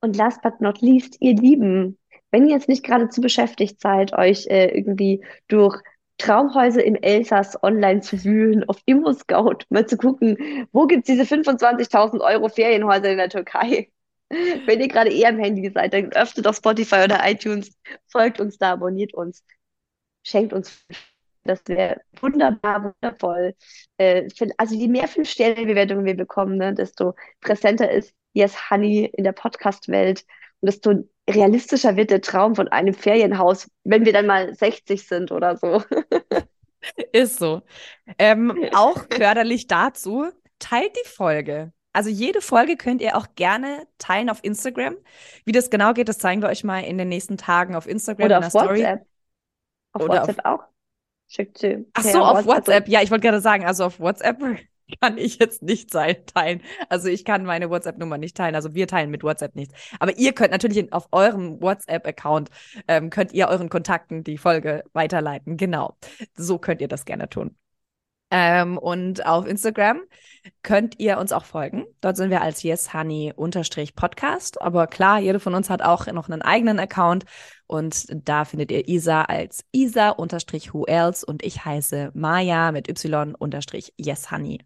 Speaker 4: Und last but not least, ihr Lieben, wenn ihr jetzt nicht gerade zu beschäftigt seid, euch äh, irgendwie durch Traumhäuser im Elsass online zu wühlen, auf ImmoScout mal zu gucken, wo gibt's diese 25.000 Euro Ferienhäuser in der Türkei? Wenn ihr gerade eher am Handy seid, dann öffnet doch Spotify oder iTunes, folgt uns da, abonniert uns, schenkt uns. Das wäre wunderbar, wundervoll. Äh, also je mehr Fünf-Sterne-Bewertungen wir bekommen, ne, desto präsenter ist Yes Honey in der Podcast-Welt und desto realistischer wird der Traum von einem Ferienhaus, wenn wir dann mal 60 sind oder so.
Speaker 3: Ist so. Ähm, auch förderlich dazu, teilt die Folge. Also jede Folge könnt ihr auch gerne teilen auf Instagram. Wie das genau geht, das zeigen wir euch mal in den nächsten Tagen auf Instagram
Speaker 4: Oder auf
Speaker 3: Story.
Speaker 4: WhatsApp. Auf
Speaker 3: Oder auf-
Speaker 4: WhatsApp auch. Schickt sie
Speaker 3: Ach so, auf WhatsApp. Ja, ich wollte gerade sagen, also auf WhatsApp kann ich jetzt nicht teilen. Also ich kann meine WhatsApp-Nummer nicht teilen. Also wir teilen mit WhatsApp nichts. Aber ihr könnt natürlich auf eurem WhatsApp-Account ähm, könnt ihr euren Kontakten die Folge weiterleiten. Genau. So könnt ihr das gerne tun. Ähm, und auf Instagram könnt ihr uns auch folgen. Dort sind wir als YesHoney-Podcast. Aber klar, jede von uns hat auch noch einen eigenen Account. Und da findet ihr Isa als Isa-Who else und ich heiße Maya mit Y-YesHoney.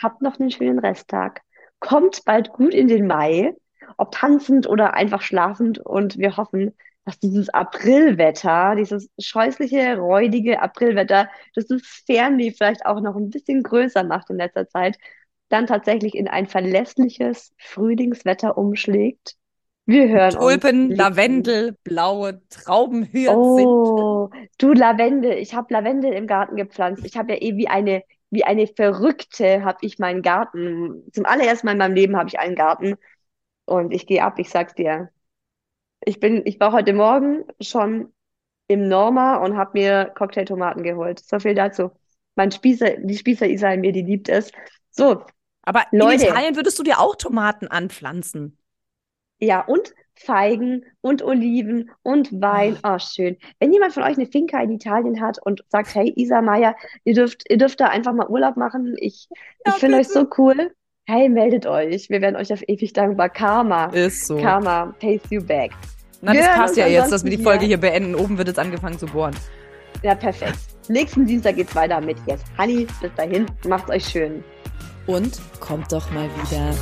Speaker 4: Habt noch einen schönen Resttag. Kommt bald gut in den Mai, ob tanzend oder einfach schlafend. Und wir hoffen, dass dieses Aprilwetter, dieses scheußliche, räudige Aprilwetter, das das Fernweh vielleicht auch noch ein bisschen größer macht in letzter Zeit, dann tatsächlich in ein verlässliches Frühlingswetter umschlägt. Wir hören uns.
Speaker 3: Tulpen,
Speaker 4: nächsten-
Speaker 3: Lavendel, blaue Trauben, Hyazinth.
Speaker 4: Oh, du Lavendel. Ich habe Lavendel im Garten gepflanzt. Ich habe ja eh wie eine, wie eine Verrückte habe ich meinen Garten. Zum allerersten Mal in meinem Leben habe ich einen Garten und ich gehe ab, ich sag's dir. Ich bin, ich war heute Morgen schon im Norma und habe mir Cocktailtomaten geholt. So viel dazu. Mein Spießer, die Spießer-Isa in mir, die liebt es. So,
Speaker 3: Aber in
Speaker 4: Leute.
Speaker 3: Italien würdest du dir auch Tomaten anpflanzen.
Speaker 4: Ja, und Feigen und Oliven und Wein. Oh, schön. Wenn jemand von euch eine Finca in Italien hat und sagt, hey, Isa Maya, ihr dürft, ihr dürft da einfach mal Urlaub machen. Ich,
Speaker 3: Ja,
Speaker 4: ich finde euch so cool. Hey, meldet euch. Wir werden euch auf ewig dankbar. Karma.
Speaker 3: Ist so.
Speaker 4: Karma pays you back.
Speaker 3: Na,
Speaker 4: Wir
Speaker 3: das passt ja jetzt, dass wir die Folge
Speaker 4: hier.
Speaker 3: hier beenden. Oben wird jetzt angefangen zu bohren.
Speaker 4: Ja, perfekt. Nächsten Dienstag geht's weiter mit Yes Honey. Bis dahin, macht's euch schön.
Speaker 6: Und kommt doch mal wieder.